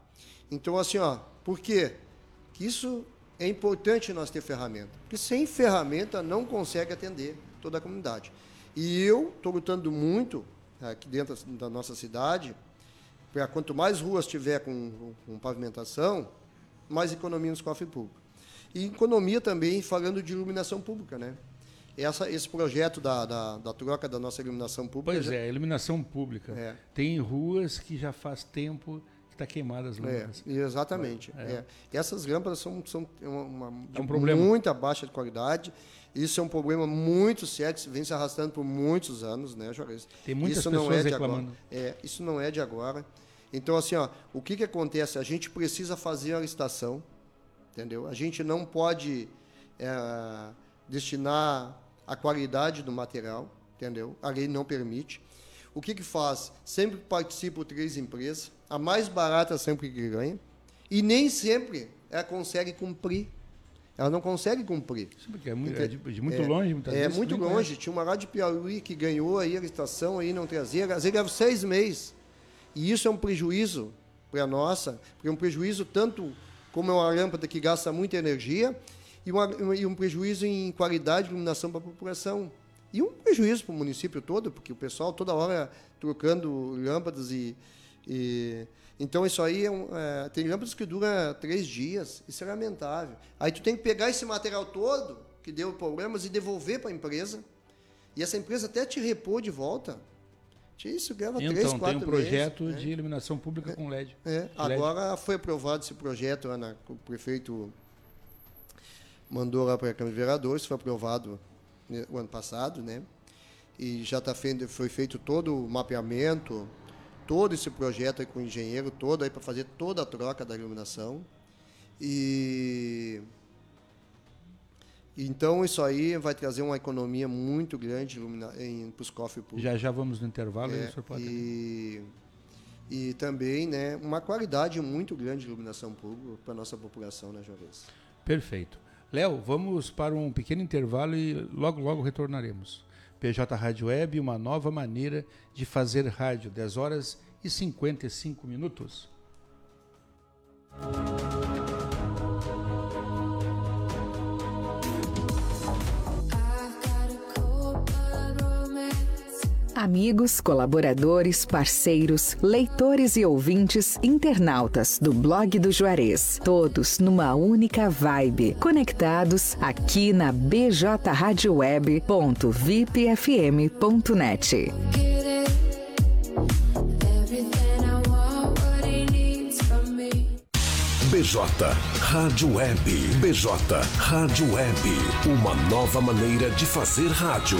Então assim, ó, por quê? Que isso é importante nós ter ferramenta, porque sem ferramenta não consegue atender toda a comunidade. E eu estou lutando muito aqui dentro da nossa cidade para quanto mais ruas tiver com, com pavimentação, mais economia nos cofres públicos. E economia também falando de iluminação pública, né? Essa, esse projeto da, da, da troca da nossa iluminação pública. Pois já- é, iluminação pública. É. Tem ruas que já faz tempo que está queimada as É, lâmpadas. exatamente. é. Essas lâmpadas são, são uma, uma- de É um problema. muita baixa qualidade. Isso é um problema muito sério, que vem se arrastando por muitos anos, né, Juarez? Tem muitas isso não pessoas é de reclamando. Agora. É, isso não é de agora. Então, assim, ó, o que, que acontece? A gente precisa fazer a licitação, entendeu? A gente não pode é, destinar a qualidade do material, entendeu? A lei não permite. O que, que faz? Sempre participam três empresas, a mais barata sempre que ganha, e nem sempre ela consegue cumprir. Ela não consegue cumprir. Sim, porque é muito, é de, de muito longe, muitas É vezes. muito nem longe. Tinha uma lá de Piauí que ganhou aí a licitação aí não trazia. Às vezes leva seis meses. E isso é um prejuízo para a nossa, porque é um prejuízo tanto como é uma lâmpada que gasta muita energia e, uma- e um prejuízo em qualidade de iluminação para a população. E um prejuízo para o município todo, porque o pessoal toda hora trocando lâmpadas e. e- então isso aí é um, é, tem lâmpadas que duram três dias, isso é lamentável. Aí tu tem que pegar esse material todo que deu problemas e devolver para a empresa. E essa empresa até te repor de volta. Isso leva três, Então, tem quatro um projeto meses, né? de iluminação pública com LED. É, LED. agora foi aprovado esse projeto, Ana, o prefeito mandou lá para a Câmara de Vereadores, foi aprovado né, o ano passado, né? E já tá feito, foi feito todo o mapeamento, todo esse projeto aí com o engenheiro todo aí para fazer toda a troca da iluminação. E então isso aí vai trazer uma economia muito grande para os cofres públicos. Já já vamos no intervalo, aí É, o senhor pode. e, e também né, uma qualidade muito grande de iluminação pública para a nossa população, né, Juarez? Perfeito. Léo, vamos para um pequeno intervalo e logo, logo retornaremos. PJ Rádio Web, uma nova maneira de fazer rádio, 10 horas e 55 minutos. Amigos, colaboradores, parceiros, leitores e ouvintes, internautas do blog do Juarez, todos numa única vibe, conectados aqui na bjradioweb.vipfm.net. BJ Rádio Web. BJ Rádio Web. Uma nova maneira de fazer rádio.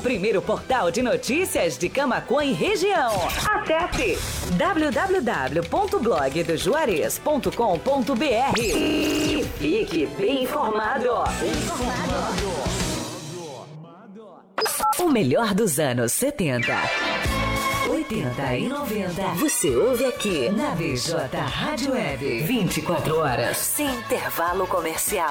Primeiro portal de notícias de Camaquã e região. Acesse www.blogdojuarez.com.br e fique bem informado. O melhor dos anos 70. 80 e 90. Você ouve aqui na BJ Rádio Web. 24 horas. Sem intervalo comercial.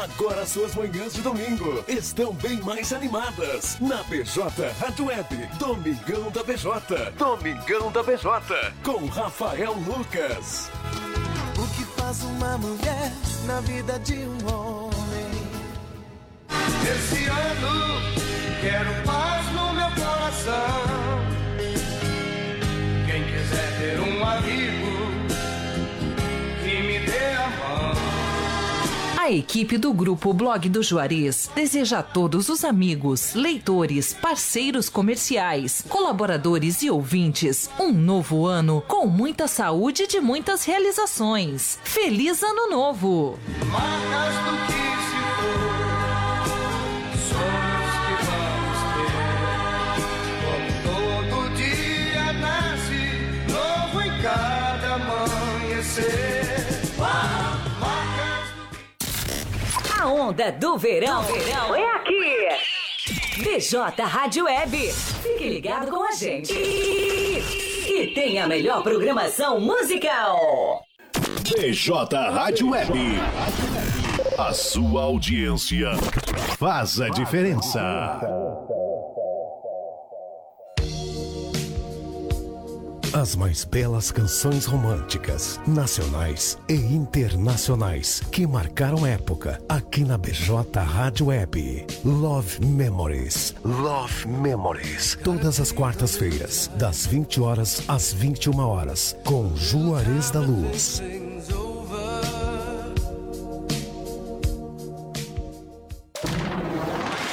Agora suas manhãs de domingo estão bem mais animadas na BJ Rádio Web. Domingão da BJ. Domingão da BJ. Com Rafael Lucas. O que faz uma mulher na vida de um homem? Esse ano quero A equipe do grupo Blog do Juarez deseja a todos os amigos, leitores, parceiros comerciais, colaboradores e ouvintes um novo ano com muita saúde e de muitas realizações. Feliz Ano Novo! Marcas do que se for, sonhos que vamos ter. Como todo dia nasce, novo em cada amanhecer. A onda do verão, verão é aqui. BJ Rádio Web. Fique ligado com a gente. E, e tem a melhor programação musical. BJ Rádio Web. A sua audiência faz a diferença. As mais belas canções românticas, nacionais e internacionais, que marcaram época aqui na BJ Rádio Web. Love Memories. Love Memories. Todas as quartas-feiras, das 20 horas às 21 horas, com Juarez da Luz.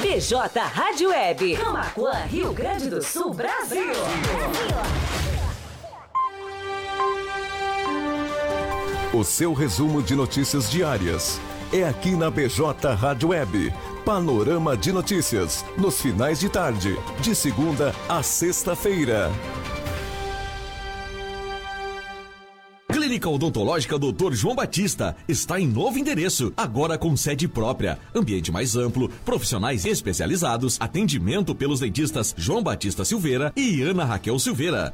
BJ Rádio Web. Camacuã, Rio Grande do Sul, Brasil. O seu resumo de notícias diárias é aqui na BJ Rádio Web. Panorama de notícias nos finais de tarde, de segunda a sexta-feira. Clínica Odontológica Dr. João Batista está em novo endereço, agora com sede própria, ambiente mais amplo, profissionais especializados, atendimento pelos dentistas João Batista Silveira e Ana Raquel Silveira.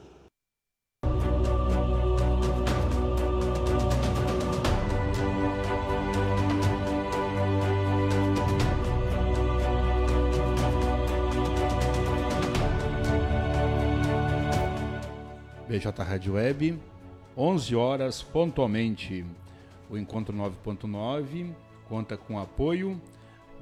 BJ Rádio Web, 11 horas pontualmente. O Encontro 9.9 conta com apoio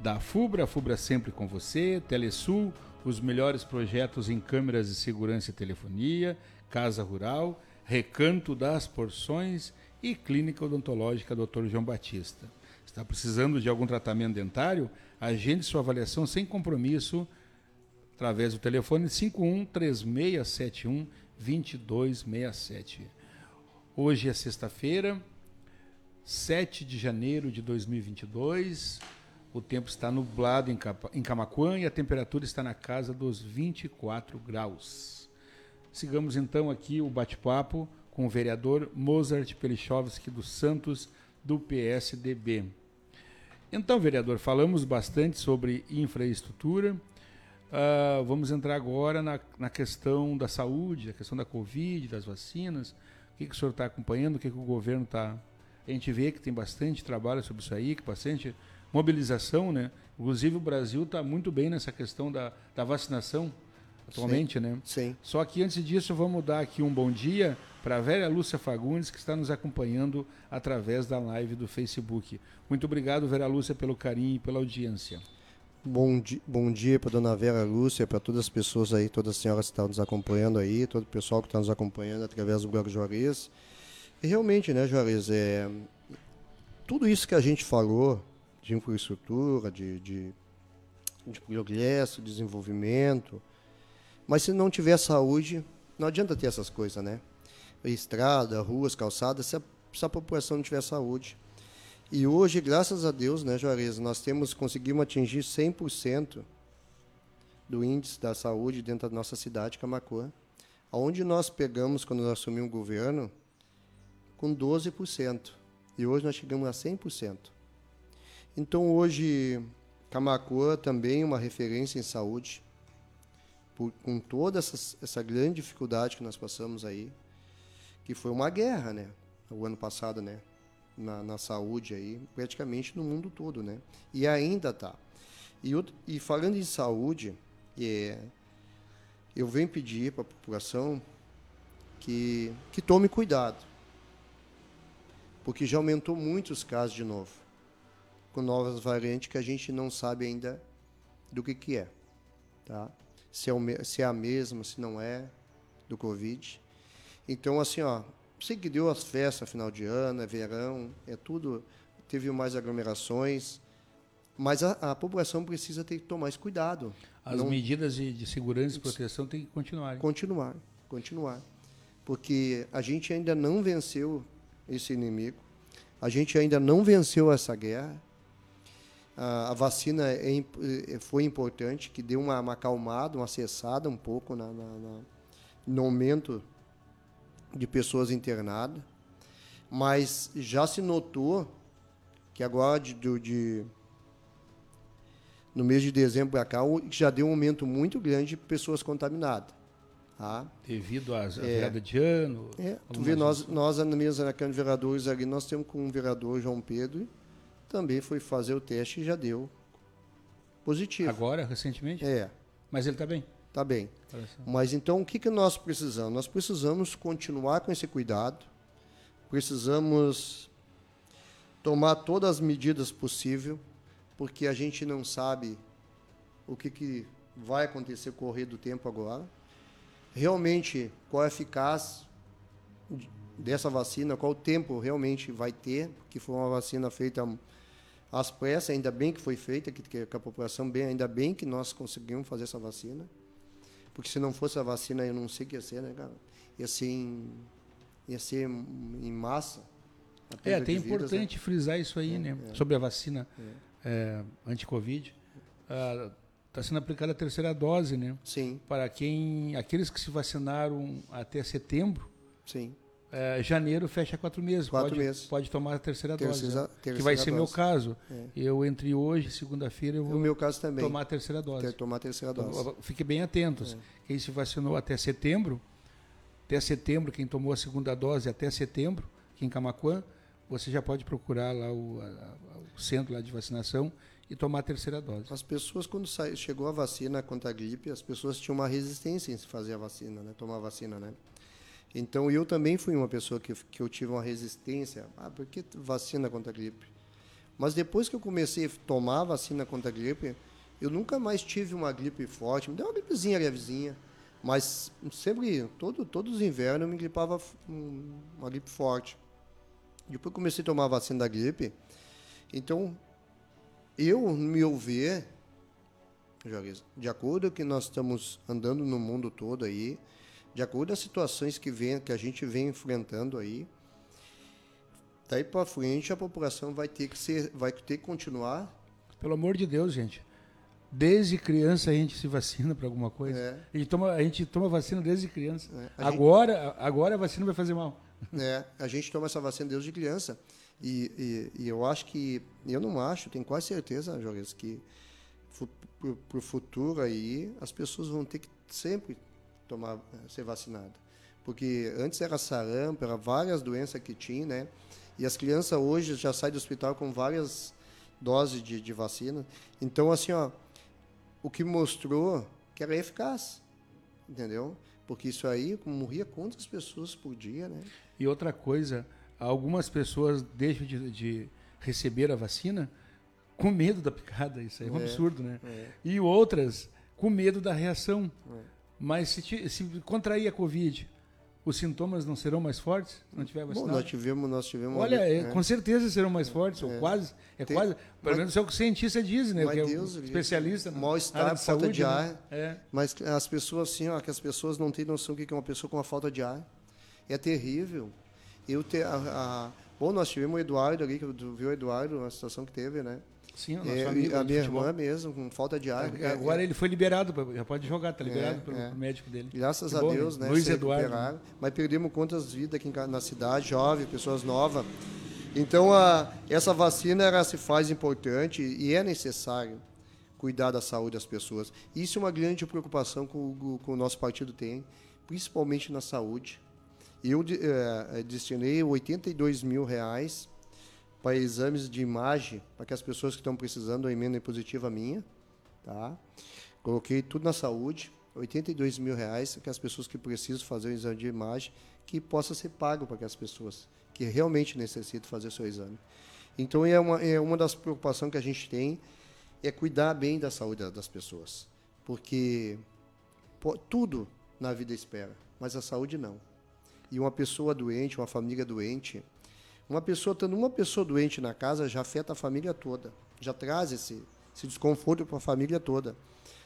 da FUBRA, FUBRA sempre com você, Telesul, os melhores projetos em câmeras de segurança e telefonia, Casa Rural, Recanto das Porções e Clínica Odontológica Dr. João Batista. Está precisando de algum tratamento dentário? Agende sua avaliação sem compromisso através do telefone 51 3671 2267. Hoje é sexta-feira, 7 de janeiro de 2022. O tempo está nublado em Camacuã e a temperatura está na casa dos 24 graus. Sigamos então aqui o bate-papo com o vereador Mozart Pelichovski dos Santos, do PSDB. Então, vereador, falamos bastante sobre infraestrutura, Uh, vamos entrar agora na, na questão da saúde, a questão da Covid, das vacinas. O que, que o senhor está acompanhando? O que, que o governo está. A gente vê que tem bastante trabalho sobre isso aí, que bastante mobilização, né? Inclusive o Brasil está muito bem nessa questão da, da vacinação atualmente, sim, né? Sim. Só que antes disso, vamos dar aqui um bom dia para a velha Lúcia Fagundes, que está nos acompanhando através da live do Facebook. Muito obrigado, Vera Lúcia, pelo carinho e pela audiência. Bom, di bom dia para dona Vera Lúcia, para todas as pessoas aí, todas as senhoras que estão nos acompanhando aí, todo o pessoal que está nos acompanhando através do blog Juarez. E realmente, né, Juarez, é, tudo isso que a gente falou de infraestrutura, de, de, de progresso, desenvolvimento, mas se não tiver saúde, não adianta ter essas coisas, né? Estrada, ruas, calçadas, se a, se a população não tiver saúde, e hoje, graças a Deus, né, Juarez, nós temos conseguimos atingir 100% do índice da saúde dentro da nossa cidade, Camacuã, aonde nós pegamos quando nós assumimos o governo com 12%, e hoje nós chegamos a 100%. Então, hoje Camacuã também é uma referência em saúde, por, com toda essa, essa grande dificuldade que nós passamos aí, que foi uma guerra, né? O ano passado, né? Na, na, saúde aí, praticamente no mundo todo, né? E ainda tá. E, e falando em saúde, é, eu venho pedir para a população que, que tome cuidado, porque já aumentou muito os casos de novo, com novas variantes que a gente não sabe ainda do que, que é, tá? Se é, o, se é a mesma, se não é, do Covid. Então, assim, ó, sei que deu as festas final de ano, é verão, é tudo. Teve mais aglomerações. Mas a, a população precisa ter que tomar esse cuidado. As Não- medidas de, de segurança e proteção têm que continuar. Continuar, continuar. Porque a gente ainda não venceu esse inimigo, a gente ainda não venceu essa guerra. A, a vacina é eh, foi importante, que deu uma, uma acalmada, uma cessada um pouco na, na- na- no aumento de pessoas internadas. Mas já se notou que agora, de, de- no mês de dezembro para cá, já deu um aumento muito grande de pessoas contaminadas. Tá? Devido às- à É. virada de ano. É, tu vê, nós, nós na mesa na Câmara de Vereadores ali, nós temos com o vereador João Pedro, também foi fazer o teste e já deu positivo. Agora, recentemente? É, Mas ele está bem. Tá bem. Mas então o que, que nós precisamos? Nós precisamos continuar com esse cuidado, precisamos tomar todas as medidas possíveis, porque a gente não sabe o que, que vai acontecer com o correr do tempo agora. Realmente, qual é a eficácia de- dessa vacina, qual o tempo realmente vai ter, que foi uma vacina feita às pressas, ainda bem que foi feita, que, que a população, bem, ainda bem que nós conseguimos fazer essa vacina. Porque se não fosse a vacina, eu não sei o que ia ser, né, cara? Ia ser em, ia ser em massa. É, até vidas, importante né? frisar isso aí, né? Sobre a vacina é, anti-Covid. Está sendo aplicada a terceira dose, né? Sim, Para quem. Aqueles que se vacinaram até setembro, sim. É, janeiro fecha quatro meses. Quatro pode, meses. Pode tomar a terceira, Terceira- dose. né? Que terceira vai ser meu dose. caso. É. Eu, entre hoje e segunda-feira, eu vou meu caso também. tomar a terceira dose. Ter- tomar a terceira dose. Então, Fiquem bem atentos. Quem se vacinou até setembro, até setembro, quem tomou a segunda dose até setembro, aqui em Camaquã, você já pode procurar lá o, a- a- o centro lá de vacinação e tomar a terceira dose. As pessoas, quando sai- chegou a vacina contra a gripe, as pessoas tinham uma resistência em se fazer a vacina, né? Tomar a vacina, né? Então, eu também fui uma pessoa que, que eu tive uma resistência. Ah, por que vacina contra a gripe? Mas depois que eu comecei a tomar vacina contra a gripe, eu nunca mais tive uma gripe forte. Me deu uma gripezinha levezinha. Mas sempre, todo, todos os invernos, eu me gripava um- uma gripe forte. Depois comecei a tomar a vacina da gripe, então, eu, no meu ver, de acordo com que nós estamos andando no mundo todo aí, de acordo com as situações que, vem, que a gente vem enfrentando aí, daí para frente a população vai ter que ser, vai ter que continuar. Pelo amor de Deus, gente. Desde criança a gente se vacina para alguma coisa. É. A, gente toma, a gente toma vacina desde criança. É, a gente- Agora, agora a vacina vai fazer mal. né? A gente toma essa vacina desde criança. E, e, e eu acho que, eu não acho, tenho quase certeza, Juarez, que para o futuro aí as pessoas vão ter que sempre tomar, eh, ser vacinadas. Porque antes era sarampo, era várias doenças que tinha, né? E as crianças hoje já saem do hospital com várias doses de, de vacina. Então, assim, ó, o que mostrou que era eficaz, entendeu? Porque isso aí morria quantas pessoas por dia, né? E outra coisa, algumas pessoas deixam de, de receber a vacina com medo da picada. Isso aí é um É, absurdo, né? é. E outras com medo da reação. É. Mas se, ti- se contrair a Covid, os sintomas não serão mais fortes se não tiver Bom, vacinado? nós tivemos, nós tivemos. Olha, é, né? com certeza serão mais fortes, ou quase. É Tem- quase. Pelo menos é o que o cientista diz, né? Mas que é Deus, especialista. na mal-estar, área de falta saúde, de né? ar. É. Mas as pessoas, assim, ó, que as pessoas não têm noção do que é uma pessoa com uma falta de ar. É terrível. Eu te, a, a- bom, nós tivemos o Eduardo ali, que viu o Eduardo, a situação que teve, né? Sim, o nosso É, amigo a minha futebol. irmã mesmo, com falta de ar. É, Agora é, ele foi liberado, já pode jogar, tá liberado É, pelo é. médico dele. Graças a Deus, né? Luiz Eduardo. recuperaram. Mas perdemos quantas vidas aqui na cidade, jovens, pessoas novas. Então, a, essa vacina ela se faz importante e é necessário cuidar da saúde das pessoas. Isso é uma grande preocupação que o, que o nosso partido tem, principalmente na saúde. Eu eh, destinei 82 mil reais para exames de imagem, para que as pessoas que estão precisando da emenda impositiva minha, tá? Coloquei tudo na saúde, 82 mil reais, que as pessoas que precisam fazer o exame de imagem, que possa ser pago para aquelas pessoas que realmente necessitam fazer o seu exame. Então, é uma, é uma das preocupações que a gente tem, é cuidar bem da saúde da- das pessoas. Porque pô, tudo na vida espera, mas a saúde não. E uma pessoa doente, uma família doente, uma pessoa tendo uma pessoa doente na casa já afeta a família toda. já traz esse, esse desconforto para a família toda.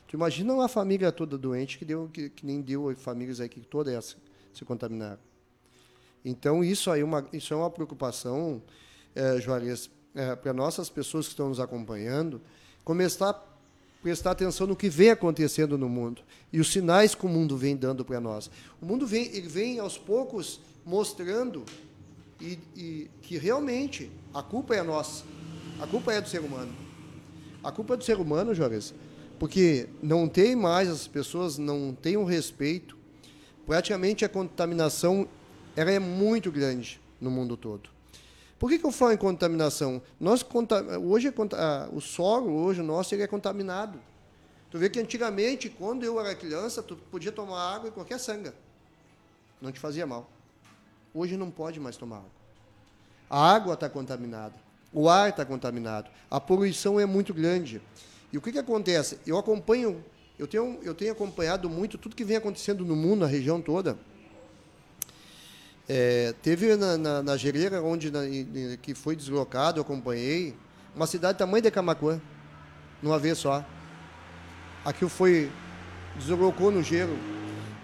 Tu imagina uma família toda doente que, deu, que, que nem deu famílias aí que todas essa se contaminaram. Então, isso aí é uma, isso é uma preocupação, é, Juarez, é, para nossas pessoas que estão nos acompanhando, começar a prestar atenção no que vem acontecendo no mundo e os sinais que o mundo vem dando para nós. O mundo vem, ele vem aos poucos mostrando e, e, que realmente a culpa é nossa, a culpa é do ser humano. A culpa é do ser humano, Juarez, porque não tem mais, as pessoas não têm um respeito. Praticamente a contaminação ela é muito grande no mundo todo. Por que, que eu falo em contaminação? Nós, hoje, o solo hoje nosso ele é contaminado. Tu vê que antigamente, quando eu era criança, tu podia tomar água em qualquer sanga. Não te fazia mal. Hoje não pode mais tomar água. A água está contaminada. O ar está contaminado. A poluição é muito grande. E o que, que acontece? Eu acompanho, eu tenho, eu tenho acompanhado muito tudo que vem acontecendo no mundo, na região toda. É, teve na, na, na Gereira, onde na, que foi deslocado, eu acompanhei, uma cidade tamanho de Camacuã, numa vez só. Aquilo foi, deslocou no gelo.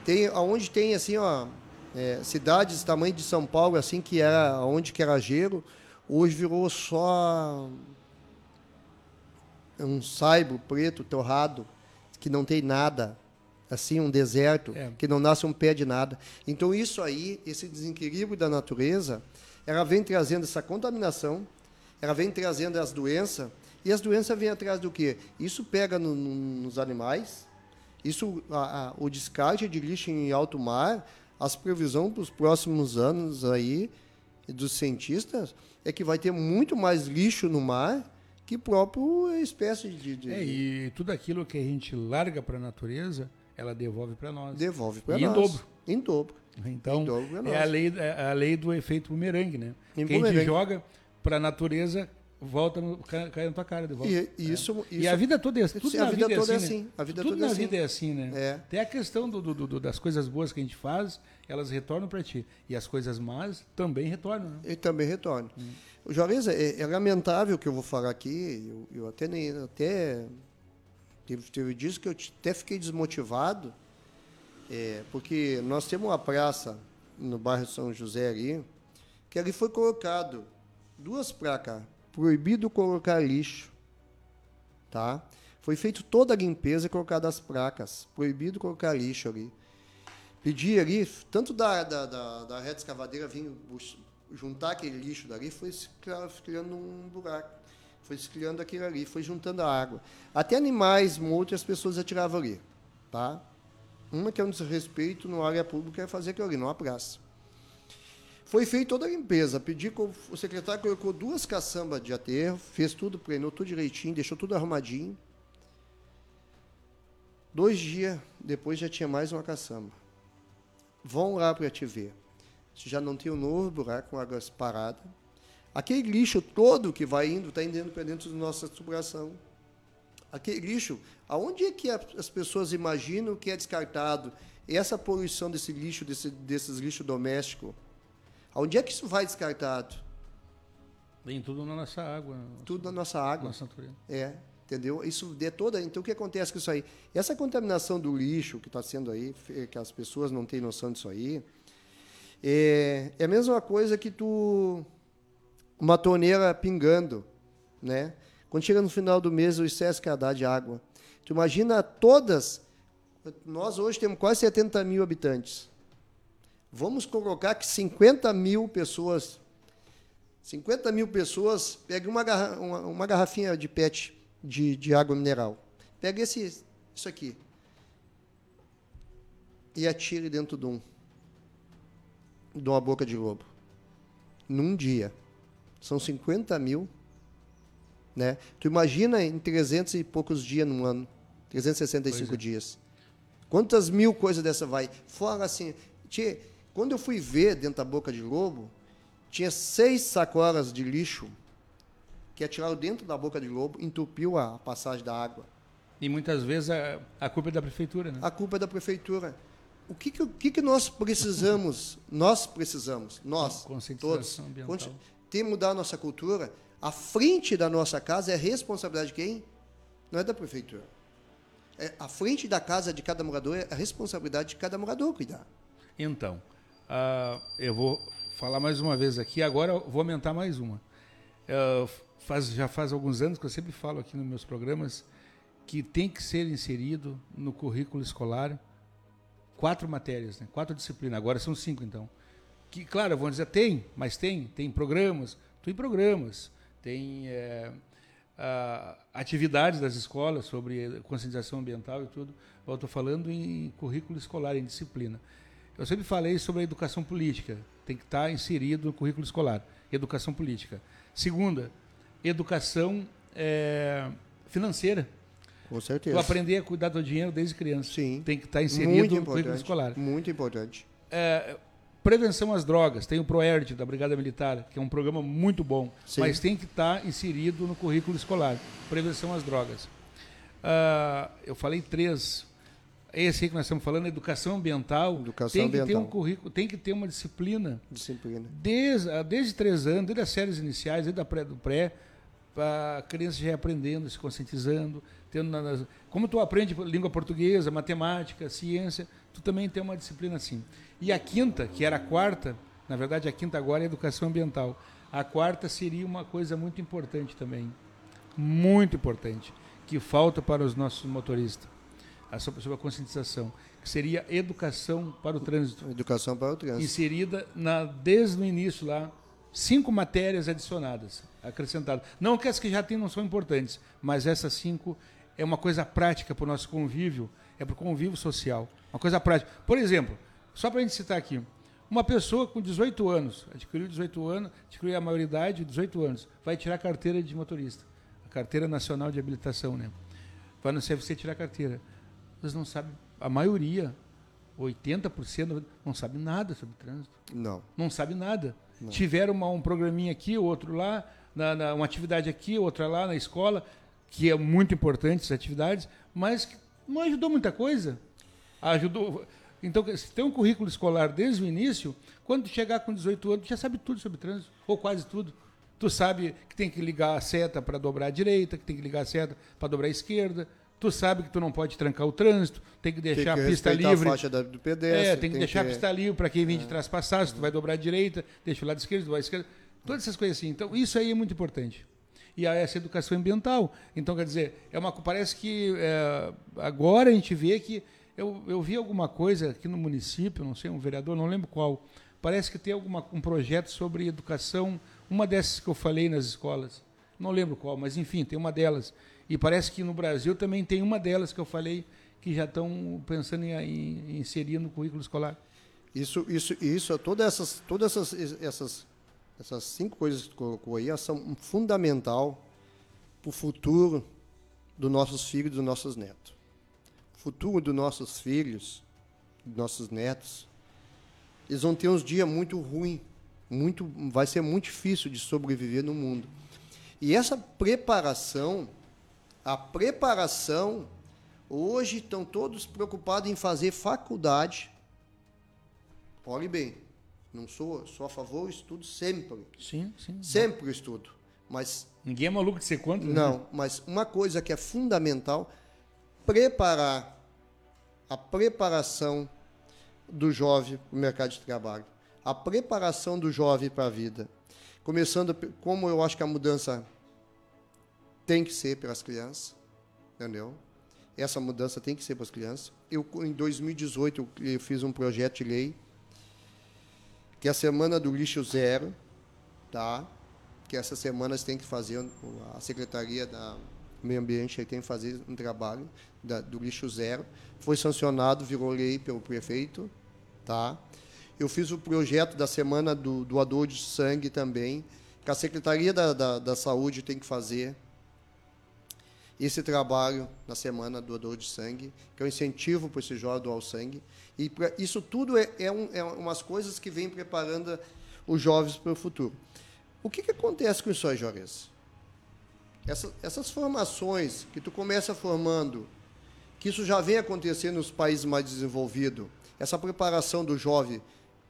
Tem, aonde tem assim, ó, é, cidades tamanho de São Paulo, assim, que era onde que era gelo, hoje virou só um saibo preto, torrado, que não tem nada assim um deserto é. que não nasce um pé de nada. Então isso aí, esse desequilíbrio da natureza, ela vem trazendo essa contaminação, ela vem trazendo as doenças e as doenças vêm atrás do quê? Isso pega no, no, nos animais, isso a, a, o descarte de lixo em alto mar, as previsões para os próximos anos aí dos cientistas é que vai ter muito mais lixo no mar que próprio espécie de, de... É, e tudo aquilo que a gente larga para a natureza ela devolve para nós. Devolve para nós. Em dobro. Em dobro. Então, em dobro é a lei, é a lei do efeito bumerangue, né? Em Quem bumerangue. joga para a natureza volta no, cai, cai na tua cara de volta. E, é. isso, é. isso, e a vida toda é assim. Tudo a vida, vida é toda é assim. assim. Né? A vida tudo toda na é assim. vida é assim, né? É. Tem a questão do, do, do, das coisas boas que a gente faz, elas retornam para ti. E as coisas más também retornam. Né? E também retornam. Hum. Juarez, é, é, lamentável o que eu vou falar aqui. Eu, eu até nem até teve, teve dias que eu até fiquei desmotivado é, porque nós temos uma praça no bairro São José ali, que ali foi colocado duas placas, proibido colocar lixo, tá? Foi feito toda a limpeza e colocado as placas, proibido colocar lixo ali. Pedi ali, tanto da, da, da, da rede escavadeira vir juntar aquele lixo dali, foi se criando um buraco. Foi se criando aquilo ali, foi juntando a água. Até animais mortos as pessoas atiravam ali, tá? Uma que é um desrespeito no área pública é fazer aquilo ali, numa praça. Foi feita toda a limpeza. Pedi, o secretário colocou duas caçambas de aterro, fez tudo, treinou tudo direitinho, deixou tudo arrumadinho. Dois dias depois já tinha mais uma caçamba. Vão lá para te ver. Já não tem um novo buraco com águas paradas. Aquele lixo todo que vai indo, está indo para dentro da nossa tubulação. Aquele lixo, aonde é que as pessoas imaginam que é descartado? Essa poluição desse lixo, desse, desses lixos domésticos, aonde é que isso vai descartado? Vem tudo na nossa água. Tudo na nossa água. Nossa natureza. É, entendeu? Isso é toda. Então o que acontece com isso aí? Essa contaminação do lixo que está sendo aí, que as pessoas não têm noção disso aí, é, é a mesma coisa que tu uma torneira pingando, né? Quando chega no final do mês, o excesso que dá de água. Tu imagina todas. Nós hoje temos quase 70 mil habitantes. Vamos colocar que 50 mil pessoas. 50 mil pessoas peguem uma, garra, uma, uma, garrafinha de PET de, de água mineral. Pega esse, isso aqui. E atire dentro de um. De uma boca de lobo. Num dia. São 50 mil né? Tu imagina em 300 e poucos dias no ano, 365 é. dias. Quantas mil coisas dessa vai? Fora assim, tinha, quando eu fui ver dentro da boca de lobo, tinha seis sacolas de lixo que atiraram dentro da boca de lobo, entupiu a passagem da água. E muitas vezes a, a culpa é da prefeitura, né? A culpa é da prefeitura. O que, que, o que, que nós precisamos? nós precisamos, nós, todos, ambiental que mudar a nossa cultura. A frente da nossa casa é responsabilidade de quem? Não é da prefeitura. É, a frente da casa de cada morador é a responsabilidade de cada morador cuidar. Então, uh, eu vou falar mais uma vez aqui, agora vou aumentar mais uma. Uh, faz, já faz alguns anos que eu sempre falo aqui nos meus programas que tem que ser inserido no currículo escolar quatro matérias, né? quatro disciplinas. Agora são cinco, então. Que, claro, vão dizer, tem, mas tem. Tem programas, tem programas, tem é, atividades das escolas sobre conscientização ambiental e tudo. Eu estou falando em currículo escolar, em disciplina. Eu sempre falei sobre a educação política, tem que estar inserido no currículo escolar, educação política. Segunda, educação é, financeira com certeza. Tu aprender a cuidar do dinheiro desde criança. Sim. Tem que estar inserido no currículo escolar. Muito importante. É, prevenção às drogas. Tem o ProERD da Brigada Militar, que é um programa muito bom, Sim. mas tem que estar inserido no currículo escolar. Prevenção às drogas. Uh, eu falei três. Esse aí que nós estamos falando, educação ambiental. Educação tem ambiental. que ter um currículo, tem que ter uma disciplina. Disciplina. Desde, desde três anos, desde as séries iniciais, desde a pré, do pré, a criança já aprendendo, se conscientizando, tendo na, como tu aprende língua portuguesa, matemática, ciência, tu também tem uma disciplina assim. E a quinta, que era a quarta, na verdade a quinta agora é educação ambiental. A quarta seria uma coisa muito importante também, muito importante, que falta para os nossos motoristas, sobre a conscientização, que seria educação para o trânsito. Educação para o trânsito. Inserida na, desde o início lá, cinco matérias adicionadas, acrescentadas. Não que as que já tem não são importantes, mas essas cinco é uma coisa prática para o nosso convívio, é para o convívio social. Uma coisa prática. Por exemplo, só para a gente citar aqui, uma pessoa com 18 anos, adquiriu 18 anos, adquiriu a maioridade, 18 anos, vai tirar a carteira de motorista, a carteira nacional de habilitação, né? Vai no CFC tirar a carteira. Vocês não sabem, a maioria, 80%, não sabe nada sobre trânsito. Não. Não sabe nada. Não. Tiveram uma, um programinha aqui, outro lá, na, na, uma atividade aqui, outra lá na escola, que é muito importante essas atividades, mas não ajudou muita coisa. Ajudou. Então, se tem um currículo escolar desde o início, quando chegar com 18 anos, já sabe tudo sobre trânsito, ou quase tudo. Tu sabe que tem que ligar a seta para dobrar à direita, que tem que ligar a seta para dobrar à esquerda. Tu sabe que tu não pode trancar o trânsito, tem que deixar tem que a pista livre. A faixa do pedestre, é, tem que tem deixar que... a pista livre para quem vem de é. trás passar. Se tu vai dobrar à direita, deixa o lado esquerdo, tu vai à esquerda. Todas essas coisas assim. Então, isso aí é muito importante e a essa educação ambiental. Então, quer dizer, é uma, parece que é, agora a gente vê que. Eu, eu vi alguma coisa aqui no município, não sei, um vereador, não lembro qual. Parece que tem alguma, um projeto sobre educação, uma dessas que eu falei nas escolas. Não lembro qual, mas enfim, tem uma delas. E parece que no Brasil também tem uma delas que eu falei que já estão pensando em, em, inserir no currículo escolar. Isso, isso, isso, todas essas, todas essas, essas essas cinco coisas que colocou aí são fundamental para o futuro dos nossos filhos dos nossos netos. Futuro dos nossos filhos, dos nossos netos, eles vão ter uns dias muito ruins, muito, vai ser muito difícil de sobreviver no mundo. E essa preparação, a preparação, hoje estão todos preocupados em fazer faculdade. Olhe bem, não sou, sou a favor do estudo sempre. Sim, sim. Sempre o estudo. Mas ninguém é maluco de ser contra. Né? Não, mas uma coisa que é fundamental preparar a preparação do jovem para o mercado de trabalho, a preparação do jovem para a vida. Começando como eu acho que a mudança tem que ser para as crianças, entendeu? Essa mudança tem que ser para as crianças. Eu em 2018 eu fiz um projeto de lei que é a semana do lixo zero, tá? Que essa semana tem que fazer a secretaria da meio ambiente tem que fazer um trabalho da, do lixo zero. Foi sancionado, virou lei pelo prefeito, tá? Eu fiz o projeto da semana do doador de sangue também, que a secretaria da, da, da saúde tem que fazer esse trabalho na semana do doador de sangue, que é um incentivo para esse jovem doar o sangue. E pra, isso tudo é, é, um, é umas coisas que vêm preparando os jovens para o futuro. O que, que acontece com isso aí, Jores? Essa, essas formações que tu começa formando, que isso já vem acontecendo nos países mais desenvolvidos, essa preparação do jovem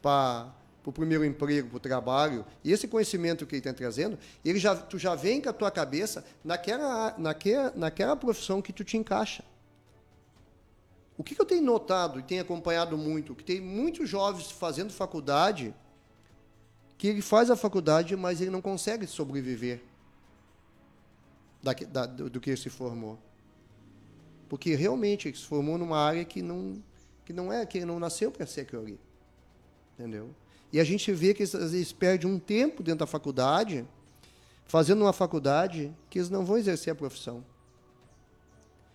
para para o primeiro emprego, para o trabalho, e esse conhecimento que ele está trazendo, ele já, tu já vem com a tua cabeça naquela, naquela, naquela profissão que tu te encaixa. O que, que eu tenho notado e tenho acompanhado muito? Que tem muitos jovens fazendo faculdade, que ele faz a faculdade, mas ele não consegue sobreviver da, da, do, que ele se formou. Porque realmente ele se formou numa área que não, que não é, que ele não nasceu para ser aquilo ali. Entendeu? E a gente vê que eles, perdem um tempo dentro da faculdade, fazendo uma faculdade, que eles não vão exercer a profissão.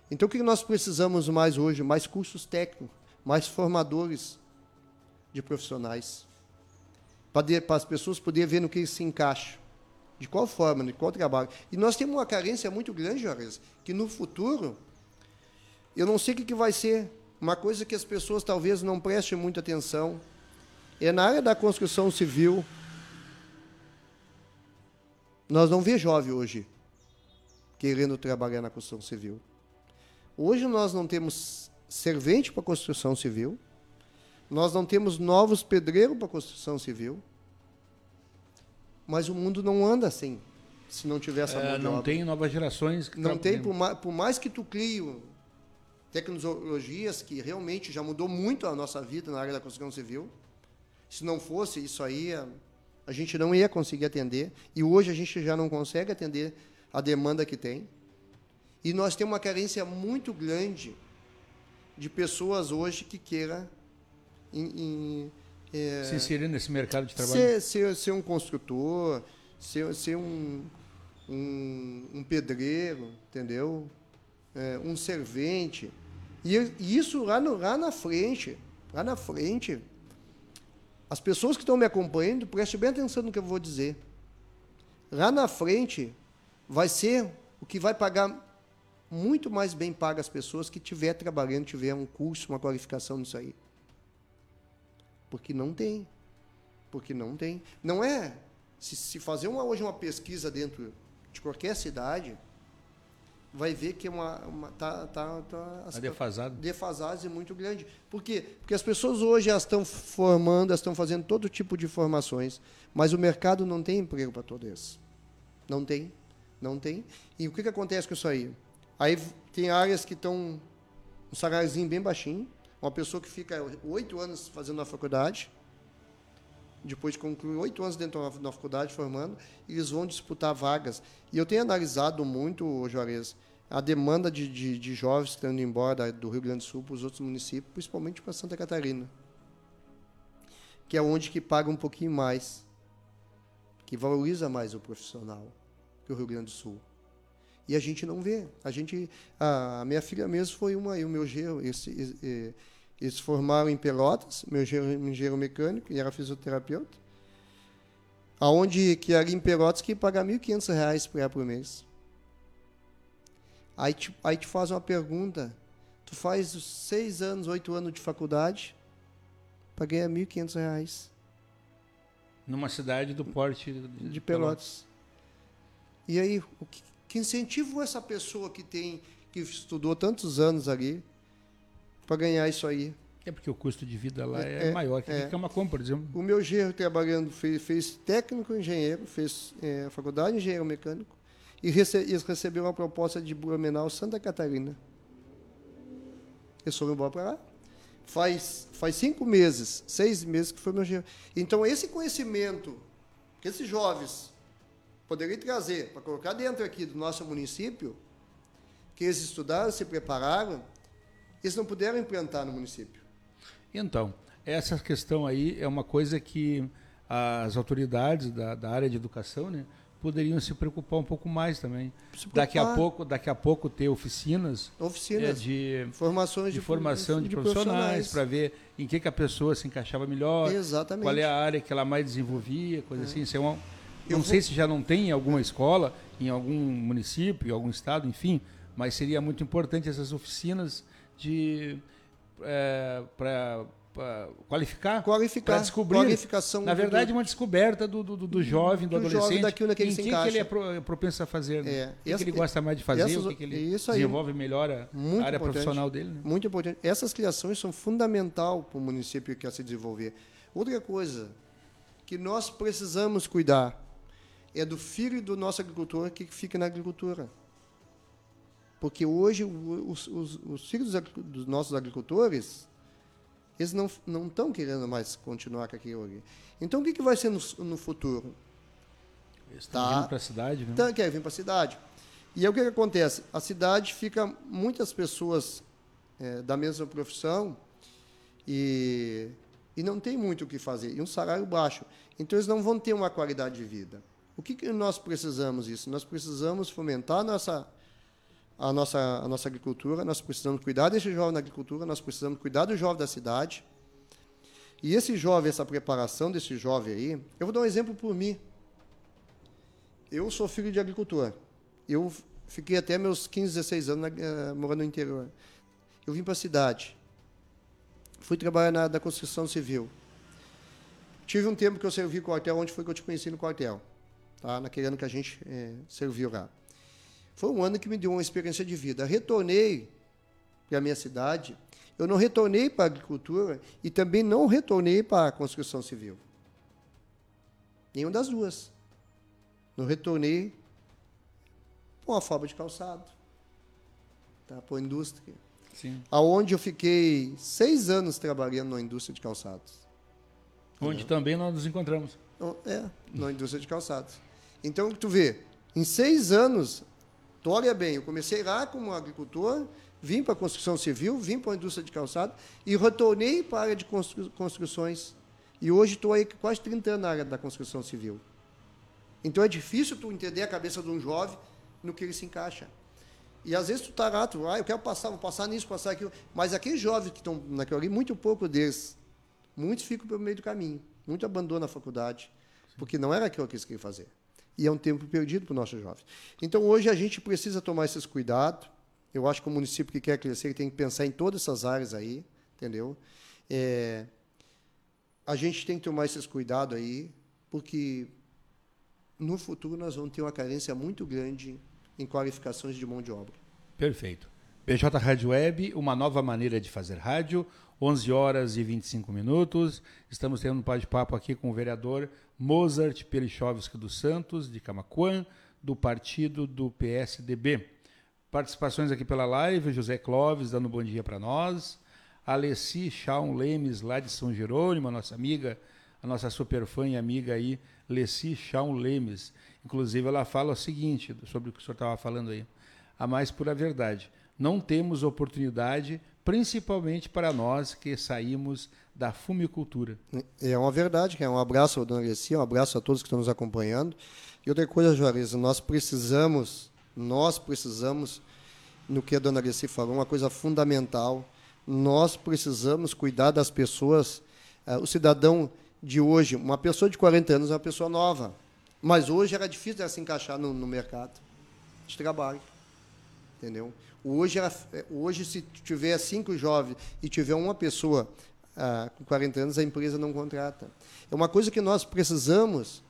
Então, o que nós precisamos mais hoje? Mais cursos técnicos, mais formadores de profissionais, para as pessoas poderem ver no que se encaixam, de qual forma, de qual trabalho. E nós temos uma carência muito grande, Juarez, que no futuro, eu não sei o que vai ser, uma coisa que as pessoas talvez não prestem muita atenção, é na área da construção civil. Nós não vemos jovem hoje querendo trabalhar na construção civil. Hoje nós não temos servente para construção civil, nós não temos novos pedreiros para construção civil, mas o mundo não anda assim, se não tiver essa é, Não tem novas gerações que Não tem, por mais, por mais que tu crie tecnologias que realmente já mudou muito a nossa vida na área da construção civil, se não fosse isso aí, a, a gente não ia conseguir atender. E hoje a gente já não consegue atender a demanda que tem. E nós temos uma carência muito grande de pessoas hoje que queiram é, se inserir nesse mercado de trabalho. Ser, ser, ser um construtor, ser, ser um, um, um pedreiro, entendeu? É, um servente. E, e isso lá, no, lá na frente, lá na frente, as pessoas que estão me acompanhando, prestem bem atenção no que eu vou dizer. Lá na frente, vai ser o que vai pagar muito mais bem paga as pessoas que tiver trabalhando, tiver um curso, uma qualificação nisso aí. Porque não tem. Porque não tem. Não é. Se, se fazer uma, hoje uma pesquisa dentro de qualquer cidade, vai ver que é uma, uma tá, tá, tá as, defasado. defasagem muito grande. Por quê? Porque as pessoas hoje elas estão formando, elas estão fazendo todo tipo de formações, mas o mercado não tem emprego para todos. Não tem, não tem. E o que, que acontece com isso aí? Aí tem áreas que estão um saláriozinho bem baixinho, uma pessoa que fica oito anos fazendo a faculdade, depois de concluir oito anos dentro da faculdade formando, eles vão disputar vagas. E eu tenho analisado muito, Juarez, a demanda de, de, de jovens que estão indo embora do Rio Grande do Sul para os outros municípios, principalmente para Santa Catarina, que é onde que paga um pouquinho mais, que valoriza mais o profissional que o Rio Grande do Sul. E a gente não vê. A gente, a, minha filha mesmo foi uma, e o meu genro, esse, esse, eles formaram em Pelotas, meu engenheiro, mecânico, e era fisioterapeuta. Aonde que era em Pelotas que pagar R$ 1.500 por, por mês. Aí te, aí te faz uma pergunta. Tu faz seis anos, oito anos de faculdade para ganhar R$ 1.500. Numa cidade do porte de, de Pelotas. Pelotas. E aí, o que, que incentivo essa pessoa que tem que estudou tantos anos ali para ganhar isso aí? É porque o custo de vida lá é, é maior que é. Camacuã, por exemplo. O meu genro trabalhando fez, fez técnico engenheiro, fez é, faculdade de engenheiro mecânico e rece, recebeu uma proposta de Blumenau, Santa Catarina. Eles foram embora para lá. Faz, faz cinco meses, seis meses que foi meu genro. Então, esse conhecimento que esses jovens poderiam trazer para colocar dentro aqui do nosso município, que eles estudaram, se prepararam, eles não puderam implantar no município. Então, essa questão aí é uma coisa que as autoridades da, da área de educação, né, poderiam se preocupar um pouco mais também. Daqui a pouco, daqui a pouco ter oficinas, oficinas é, de formações de, de formação de, de profissionais para ver em que, que a pessoa se encaixava melhor, Exatamente. qual é a área que ela mais desenvolvia, coisa é. assim. Isso é uma, não sei se já não tem em alguma escola, em algum município, em algum estado, enfim, mas seria muito importante essas oficinas de é, para qualificar, qualificar descobrir. Qualificação Na verdade, uma descoberta do, do, do jovem, do, do adolescente. Jovem daquilo que ele em que, que ele é, pro, é propenso a fazer, né? é. o que, ele gosta mais de fazer, essas, o que, que ele desenvolve melhor a, a área profissional dele. Né? Muito importante. Essas criações são fundamental para o município que quer se desenvolver. Outra coisa, que nós precisamos cuidar é do filho do nosso agricultor que fica na agricultura. Porque hoje os, os, os filhos dos nossos agricultores, eles não não estão querendo mais continuar com aquilo ali. Então, o que, que vai ser no, no futuro? Estão tá, vindo para a cidade, né? Tá, quer vir para a cidade. E aí o que, que acontece? A cidade fica muitas pessoas é, da mesma profissão e, e não tem muito o que fazer, e um salário baixo. Então, eles não vão ter uma qualidade de vida. O que, que nós precisamos isso? Nós precisamos fomentar a nossa, a, nossa, a nossa agricultura, nós precisamos cuidar desse jovem na agricultura, nós precisamos cuidar do jovem da cidade. E esse jovem, essa preparação desse jovem aí, eu vou dar um exemplo por mim. Eu sou filho de agricultor. Eu fiquei até meus 15, 16 anos uh, morando no interior. Eu vim para a cidade. Fui trabalhar na, na construção civil. Tive um tempo que eu servi quartel, onde foi que eu te conheci no quartel. Tá? Naquele ano que a gente é, serviu lá. Foi um ano que me deu uma experiência de vida. Retornei para a minha cidade. Eu não retornei para a agricultura e também não retornei para a construção civil. Nenhuma das duas. Não retornei para uma fábrica de calçado, tá? para a indústria. Sim. Aonde eu fiquei seis anos trabalhando na indústria de calçados. Onde Entendeu? também nós nos encontramos. É, na indústria de calçados. Então, tu vê, em seis anos, tu olha bem, eu comecei lá como agricultor, vim para a construção civil, vim para a indústria de calçado e retornei para a área de constru construções. E hoje estou aí quase 30 anos na área da construção civil. Então é difícil tu entender a cabeça de um jovem no que ele se encaixa. E às vezes tu tá lá, tu, ah, eu quero passar, vou passar nisso, passar aquilo. Mas aqueles jovens que estão naquilo ali, muito pouco deles, muitos ficam pelo meio do caminho, muito abandonam a faculdade, porque não era aquilo que eles queriam fazer. E é um tempo perdido para o nosso jovem. Então hoje a gente precisa tomar esses cuidados. Eu acho que o município que quer crescer tem que pensar em todas essas áreas aí, entendeu? É, a gente tem que tomar esses cuidados aí, porque no futuro nós vamos ter uma carência muito grande em qualificações de mão de obra. Perfeito. PJ Rádio Web, uma nova maneira de fazer rádio, 11 horas e 25 minutos. Estamos tendo um bate-papo aqui com o vereador Mozart Pelichovski dos Santos, de Camacuã, do partido do PSDB. Participações aqui pela live, José Clóvis dando um bom dia para nós. Alessi Chaun Lemes, lá de São Jerônimo, a nossa amiga, a nossa super fã e amiga aí, Leci Chão Lemes. Inclusive, ela fala o seguinte, sobre o que o senhor estava falando aí. A mais pura verdade. Não temos oportunidade, principalmente para nós que saímos da fumicultura. É uma verdade, é um abraço dona Leci, um abraço a todos que estão nos acompanhando. E outra coisa, Juarez, nós precisamos, nós precisamos, no que a dona Leci falou, uma coisa fundamental, nós precisamos cuidar das pessoas, uh, o cidadão de hoje, uma pessoa de 40 anos é uma pessoa nova. Mas hoje era difícil ela se encaixar no, no mercado de trabalho. Entendeu? Hoje, era, hoje, se tiver cinco jovens e tiver uma pessoa ah, com 40 anos, a empresa não contrata. É uma coisa que nós precisamos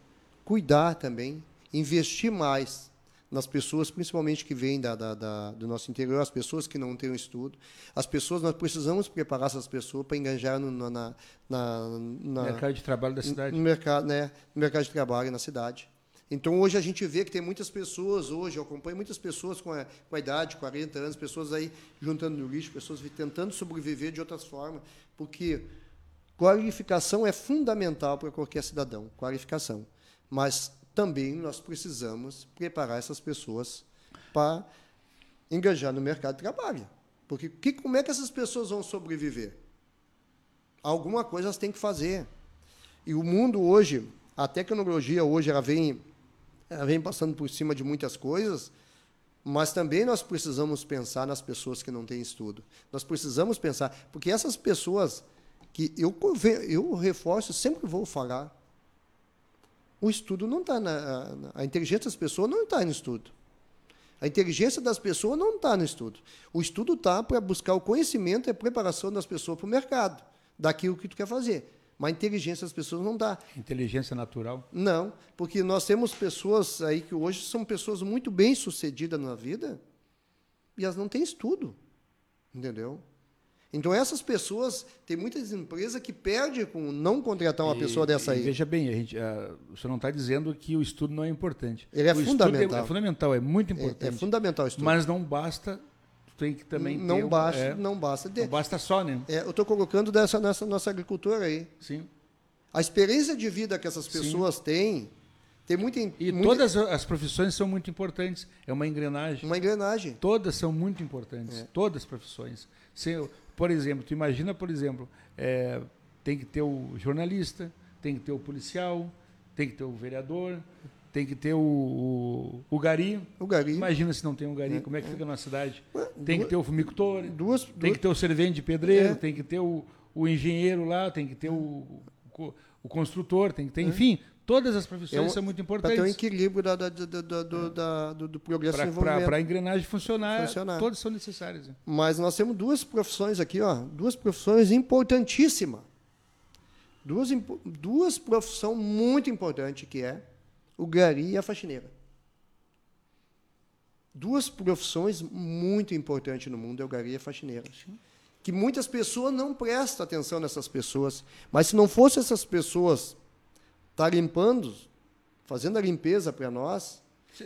cuidar também, investir mais nas pessoas, principalmente que vêm da, da, da, do nosso interior, as pessoas que não têm um estudo. As pessoas, nós precisamos preparar essas pessoas para engajar no na, na, na, mercado de trabalho da cidade. No mercado, né, no mercado de trabalho na cidade. Então, hoje a gente vê que tem muitas pessoas, hoje eu acompanho muitas pessoas com a, com a idade, 40 anos, pessoas aí juntando no lixo, pessoas tentando sobreviver de outras formas, porque qualificação é fundamental para qualquer cidadão, qualificação. Mas também nós precisamos preparar essas pessoas para engajar no mercado de trabalho. Porque que, como é que essas pessoas vão sobreviver? Alguma coisa elas têm que fazer. E o mundo hoje, a tecnologia hoje, ela vem, ela vem passando por cima de muitas coisas, mas também nós precisamos pensar nas pessoas que não têm estudo. Nós precisamos pensar, porque essas pessoas que eu, eu reforço, sempre vou falar, o estudo não está na. A inteligência das pessoas não está no estudo. A inteligência das pessoas não está no estudo. O estudo está para buscar o conhecimento e a preparação das pessoas para o mercado, daquilo que tu quer fazer. Mas a inteligência das pessoas não dá. Inteligência natural? Não, porque nós temos pessoas aí que hoje são pessoas muito bem sucedidas na vida e elas não têm estudo. Entendeu? Então essas pessoas, tem muitas empresas que perdem com não contratar uma E- pessoa dessa aí. Veja bem, a gente, ah, o senhor não está dizendo que o estudo não é importante. Ele é o fundamental. É, fundamental, é muito É, importante. é fundamental o estudo. Mas não basta, tem que também não ter basta, é, não basta. De- não basta só, né? É, eu estou colocando dessa nessa nossa agricultura aí. Sim. A experiência de vida que essas pessoas têm, tem muita, E muita- todas as profissões são muito importantes. É uma engrenagem. uma engrenagem. Todas são muito importantes. É. Todas as profissões. Se, por exemplo, tu imagina, por exemplo, é, tem que ter o jornalista, tem que ter o policial, tem que ter o vereador, tem que ter o, o, o gari. O gari. Imagina se não tem um gari, como é que fica na cidade? Tem que duas- ter o fumicultor, duas- tem duas- que ter o servente de pedreiro, É. tem que ter o, o engenheiro lá, tem que ter o, o, construtor, tem que ter, enfim, todas as profissões É são muito Para ter um importantes. equilíbrio da, da- da- da- do, da- do- do progresso e Para a engrenagem funcionar, Funcionar. todas são necessárias. né? Mas nós temos duas profissões aqui, ó, duas profissões importantíssimas. Duas, duas profissões muito importantes, que é o gari e a faxineira. Duas profissões muito importantes no mundo é o gari e a faxineira. Que muitas pessoas não prestam atenção nessas pessoas. Mas se não fosse essas pessoas estar limpando, fazendo a limpeza para nós,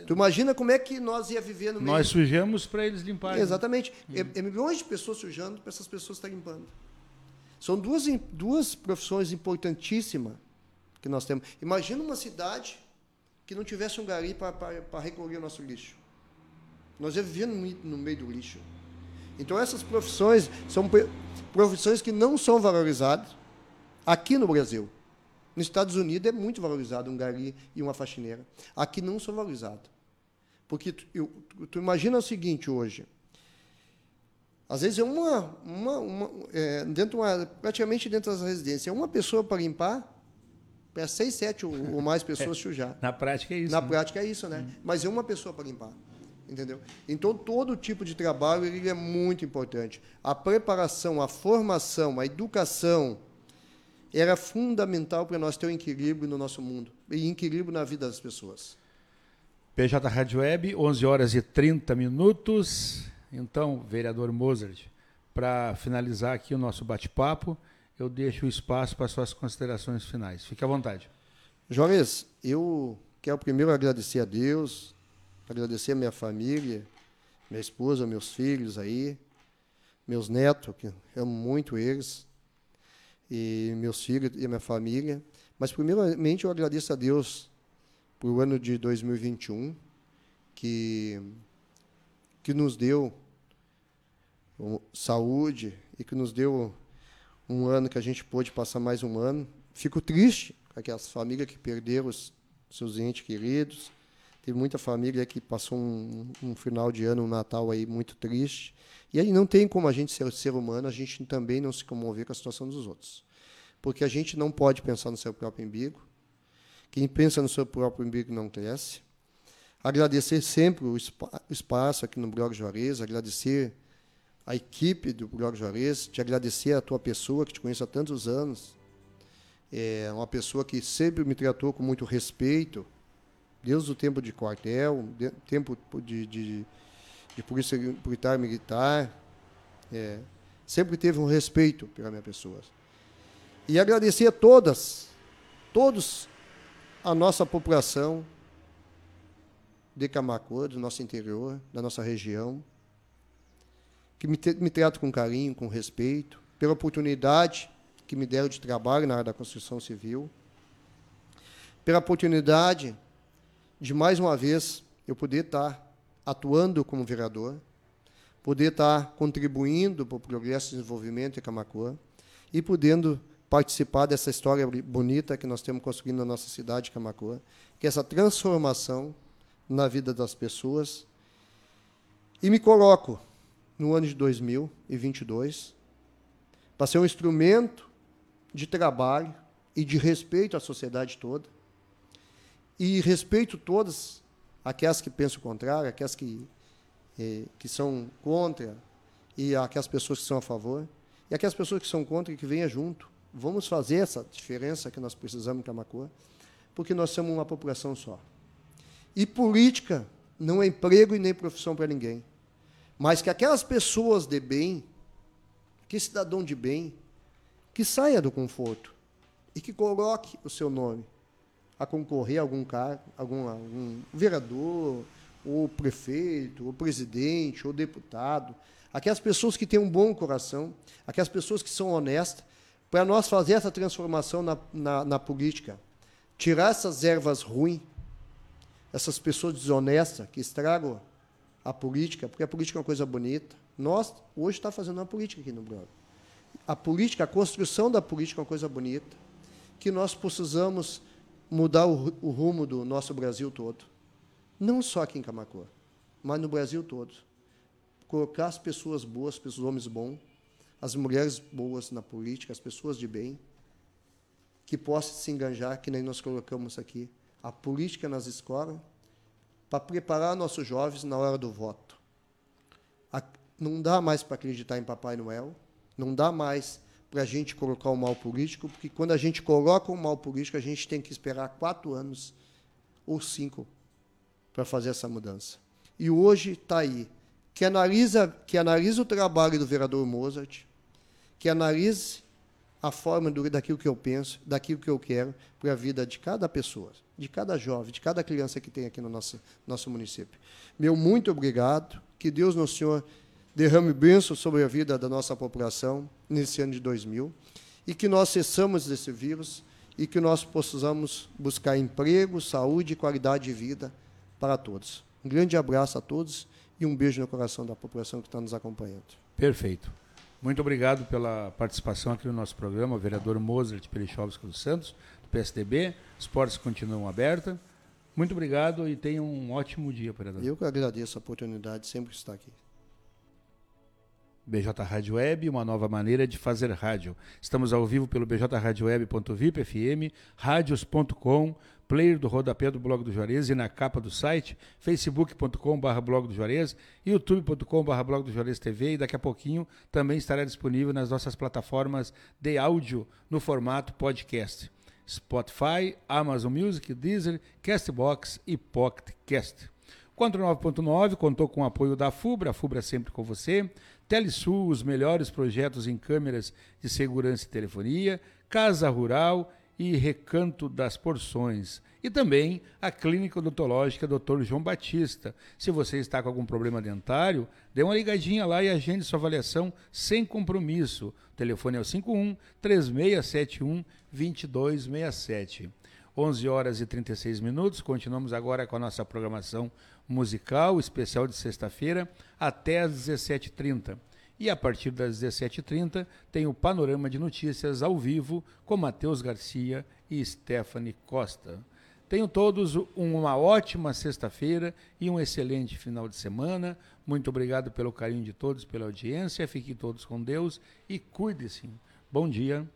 tu imagina como é que nós ia viver no meio Nós sujamos para eles limparem. Exatamente. É, é milhões de pessoas sujando para essas pessoas estarem limpando. São duas, duas profissões importantíssimas que nós temos. Imagina uma cidade que não tivesse um gari para recolher o nosso lixo. Nós já vivíamos no, meio do lixo. Então, essas profissões são profissões que não são valorizadas aqui no Brasil. Nos Estados Unidos é muito valorizado um gari e uma faxineira. Aqui não são valorizados. Porque tu, eu- tu imagina o seguinte hoje. Às vezes é uma, uma, uma é, dentro uma, praticamente dentro das residências, é uma pessoa para limpar para seis, sete ou, ou mais pessoas sujar. Na prática é isso. Na né? prática é isso, né? Mas é uma pessoa para limpar. Entendeu? Então, todo tipo de trabalho ele é muito importante. A preparação, a formação, a educação era fundamental para nós ter um equilíbrio no nosso mundo e equilíbrio na vida das pessoas. PJ Rádio Web, 11 horas e 30 minutos. Então, vereador Mozart, para finalizar aqui o nosso bate-papo, eu deixo o espaço para suas considerações finais. Fique à vontade. Juarez, eu quero primeiro agradecer a Deus, agradecer a minha família, minha esposa, meus filhos aí, meus netos, que amo muito eles, e meus filhos e minha família. Mas, primeiramente, eu agradeço a Deus por ano de 2021, que, que nos deu saúde e que nos deu um ano que a gente pôde passar mais um ano. Fico triste com aquelas famílias que perderam os seus entes queridos. Teve muita família que passou um, um final de ano, um Natal aí muito triste. E aí não tem como a gente ser ser humano, a gente também não se comover com a situação dos outros. Porque a gente não pode pensar no seu próprio umbigo. Quem pensa no seu próprio umbigo não cresce. Agradecer sempre o espa- o espaço aqui no Blog Juarez, agradecer a equipe do Blog Juarez, te agradecer a tua pessoa, que te conheço há tantos anos. É uma pessoa que sempre me tratou com muito respeito, desde o tempo de quartel, de- tempo de, de, de polícia militar, militar. É, sempre teve um respeito pela minha pessoa. E agradecer a todas, todos a nossa população de Camacuã, do nosso interior, da nossa região, que me, te- me trata com carinho, com respeito, pela oportunidade que me deram de trabalho na área da construção civil, pela oportunidade de, mais uma vez, eu poder estar atuando como vereador, poder estar contribuindo para o progresso e desenvolvimento de Camacuã e podendo participar dessa história bonita que nós temos construindo na nossa cidade de Camacuã, que é essa transformação na vida das pessoas. E me coloco no ano de 2022 para ser um instrumento de trabalho e de respeito à sociedade toda. E respeito todas aquelas que pensam o contrário, aquelas que, eh, que são contra e aquelas pessoas que são a favor. E aquelas pessoas que são contra e que venham junto. Vamos fazer essa diferença que nós precisamos em Camacuã, porque nós somos uma população só. E política não é emprego e nem profissão para ninguém. Mas que aquelas pessoas de bem, que cidadão de bem, que saia do conforto e que coloque o seu nome a concorrer a algum cargo, algum, algum vereador, ou prefeito, ou presidente, ou deputado, aquelas pessoas que têm um bom coração, aquelas pessoas que são honestas, para nós fazer essa transformação na, na, na política, tirar essas ervas ruins, essas pessoas desonestas que estragam a política, porque a política é uma coisa bonita. Nós, hoje, está fazendo uma política aqui no Brasil. A política, a construção da política é uma coisa bonita, que nós precisamos mudar o, o rumo do nosso Brasil todo. Não só aqui em Camacuã, mas no Brasil todo. Colocar as pessoas boas, os homens bons, as mulheres boas na política, as pessoas de bem, que possam se enganjar, que nem nós colocamos aqui, a política nas escolas, para preparar nossos jovens na hora do voto. Não dá mais para acreditar em Papai Noel, não dá mais para a gente colocar o mal político, porque quando a gente coloca o mal político, a gente tem que esperar quatro anos ou cinco para fazer essa mudança. E hoje está aí. Que analisa, que analisa o trabalho do vereador Mozart, que analise a forma do, daquilo que eu penso, daquilo que eu quero para a vida de cada pessoa, de cada jovem, de cada criança que tem aqui no nosso, nosso município. Meu muito obrigado. Que Deus, no Senhor, derrame bênção sobre a vida da nossa população nesse ano de 2000 e que nós cessamos desse vírus e que nós possamos buscar emprego, saúde e qualidade de vida para todos. Um grande abraço a todos e um beijo no coração da população que está nos acompanhando. Perfeito. Muito obrigado pela participação aqui no nosso programa, o vereador Mozart Pelichovski dos Santos, do PSDB. Os portas continuam abertas. Muito obrigado e tenha um ótimo dia, vereador. Eu que agradeço a oportunidade sempre estar aqui. BJ Rádio Web, uma nova maneira de fazer rádio. Estamos ao vivo pelo bjradioweb.vip FM, radios.com, player do rodapé do Blog do Juarez e na capa do site, facebook.com.br blog do Juarez, youtube.com.br blog do Juarez TV e daqui a pouquinho também estará disponível nas nossas plataformas de áudio no formato podcast. Spotify, Amazon Music, Deezer, Castbox e Pocket Cast. 49.9 contou com o apoio da FUBRA, a FUBRA sempre com você, Telesul, os melhores projetos em câmeras de segurança e telefonia, Casa Rural e Recanto das Porções. E também a Clínica Odontológica Dr. João Batista. Se você está com algum problema dentário, dê uma ligadinha lá e agende sua avaliação sem compromisso. O telefone é o 51 3671 2267. 11 horas e 36 minutos. Continuamos agora com a nossa programação musical especial de sexta-feira até às 17h30. E a partir das 17h30 tem o Panorama de Notícias ao vivo com Matheus Garcia e Stephanie Costa. Tenham todos uma ótima sexta-feira e um excelente final de semana. Muito obrigado pelo carinho de todos, pela audiência. Fiquem todos com Deus e cuide-se. Bom dia.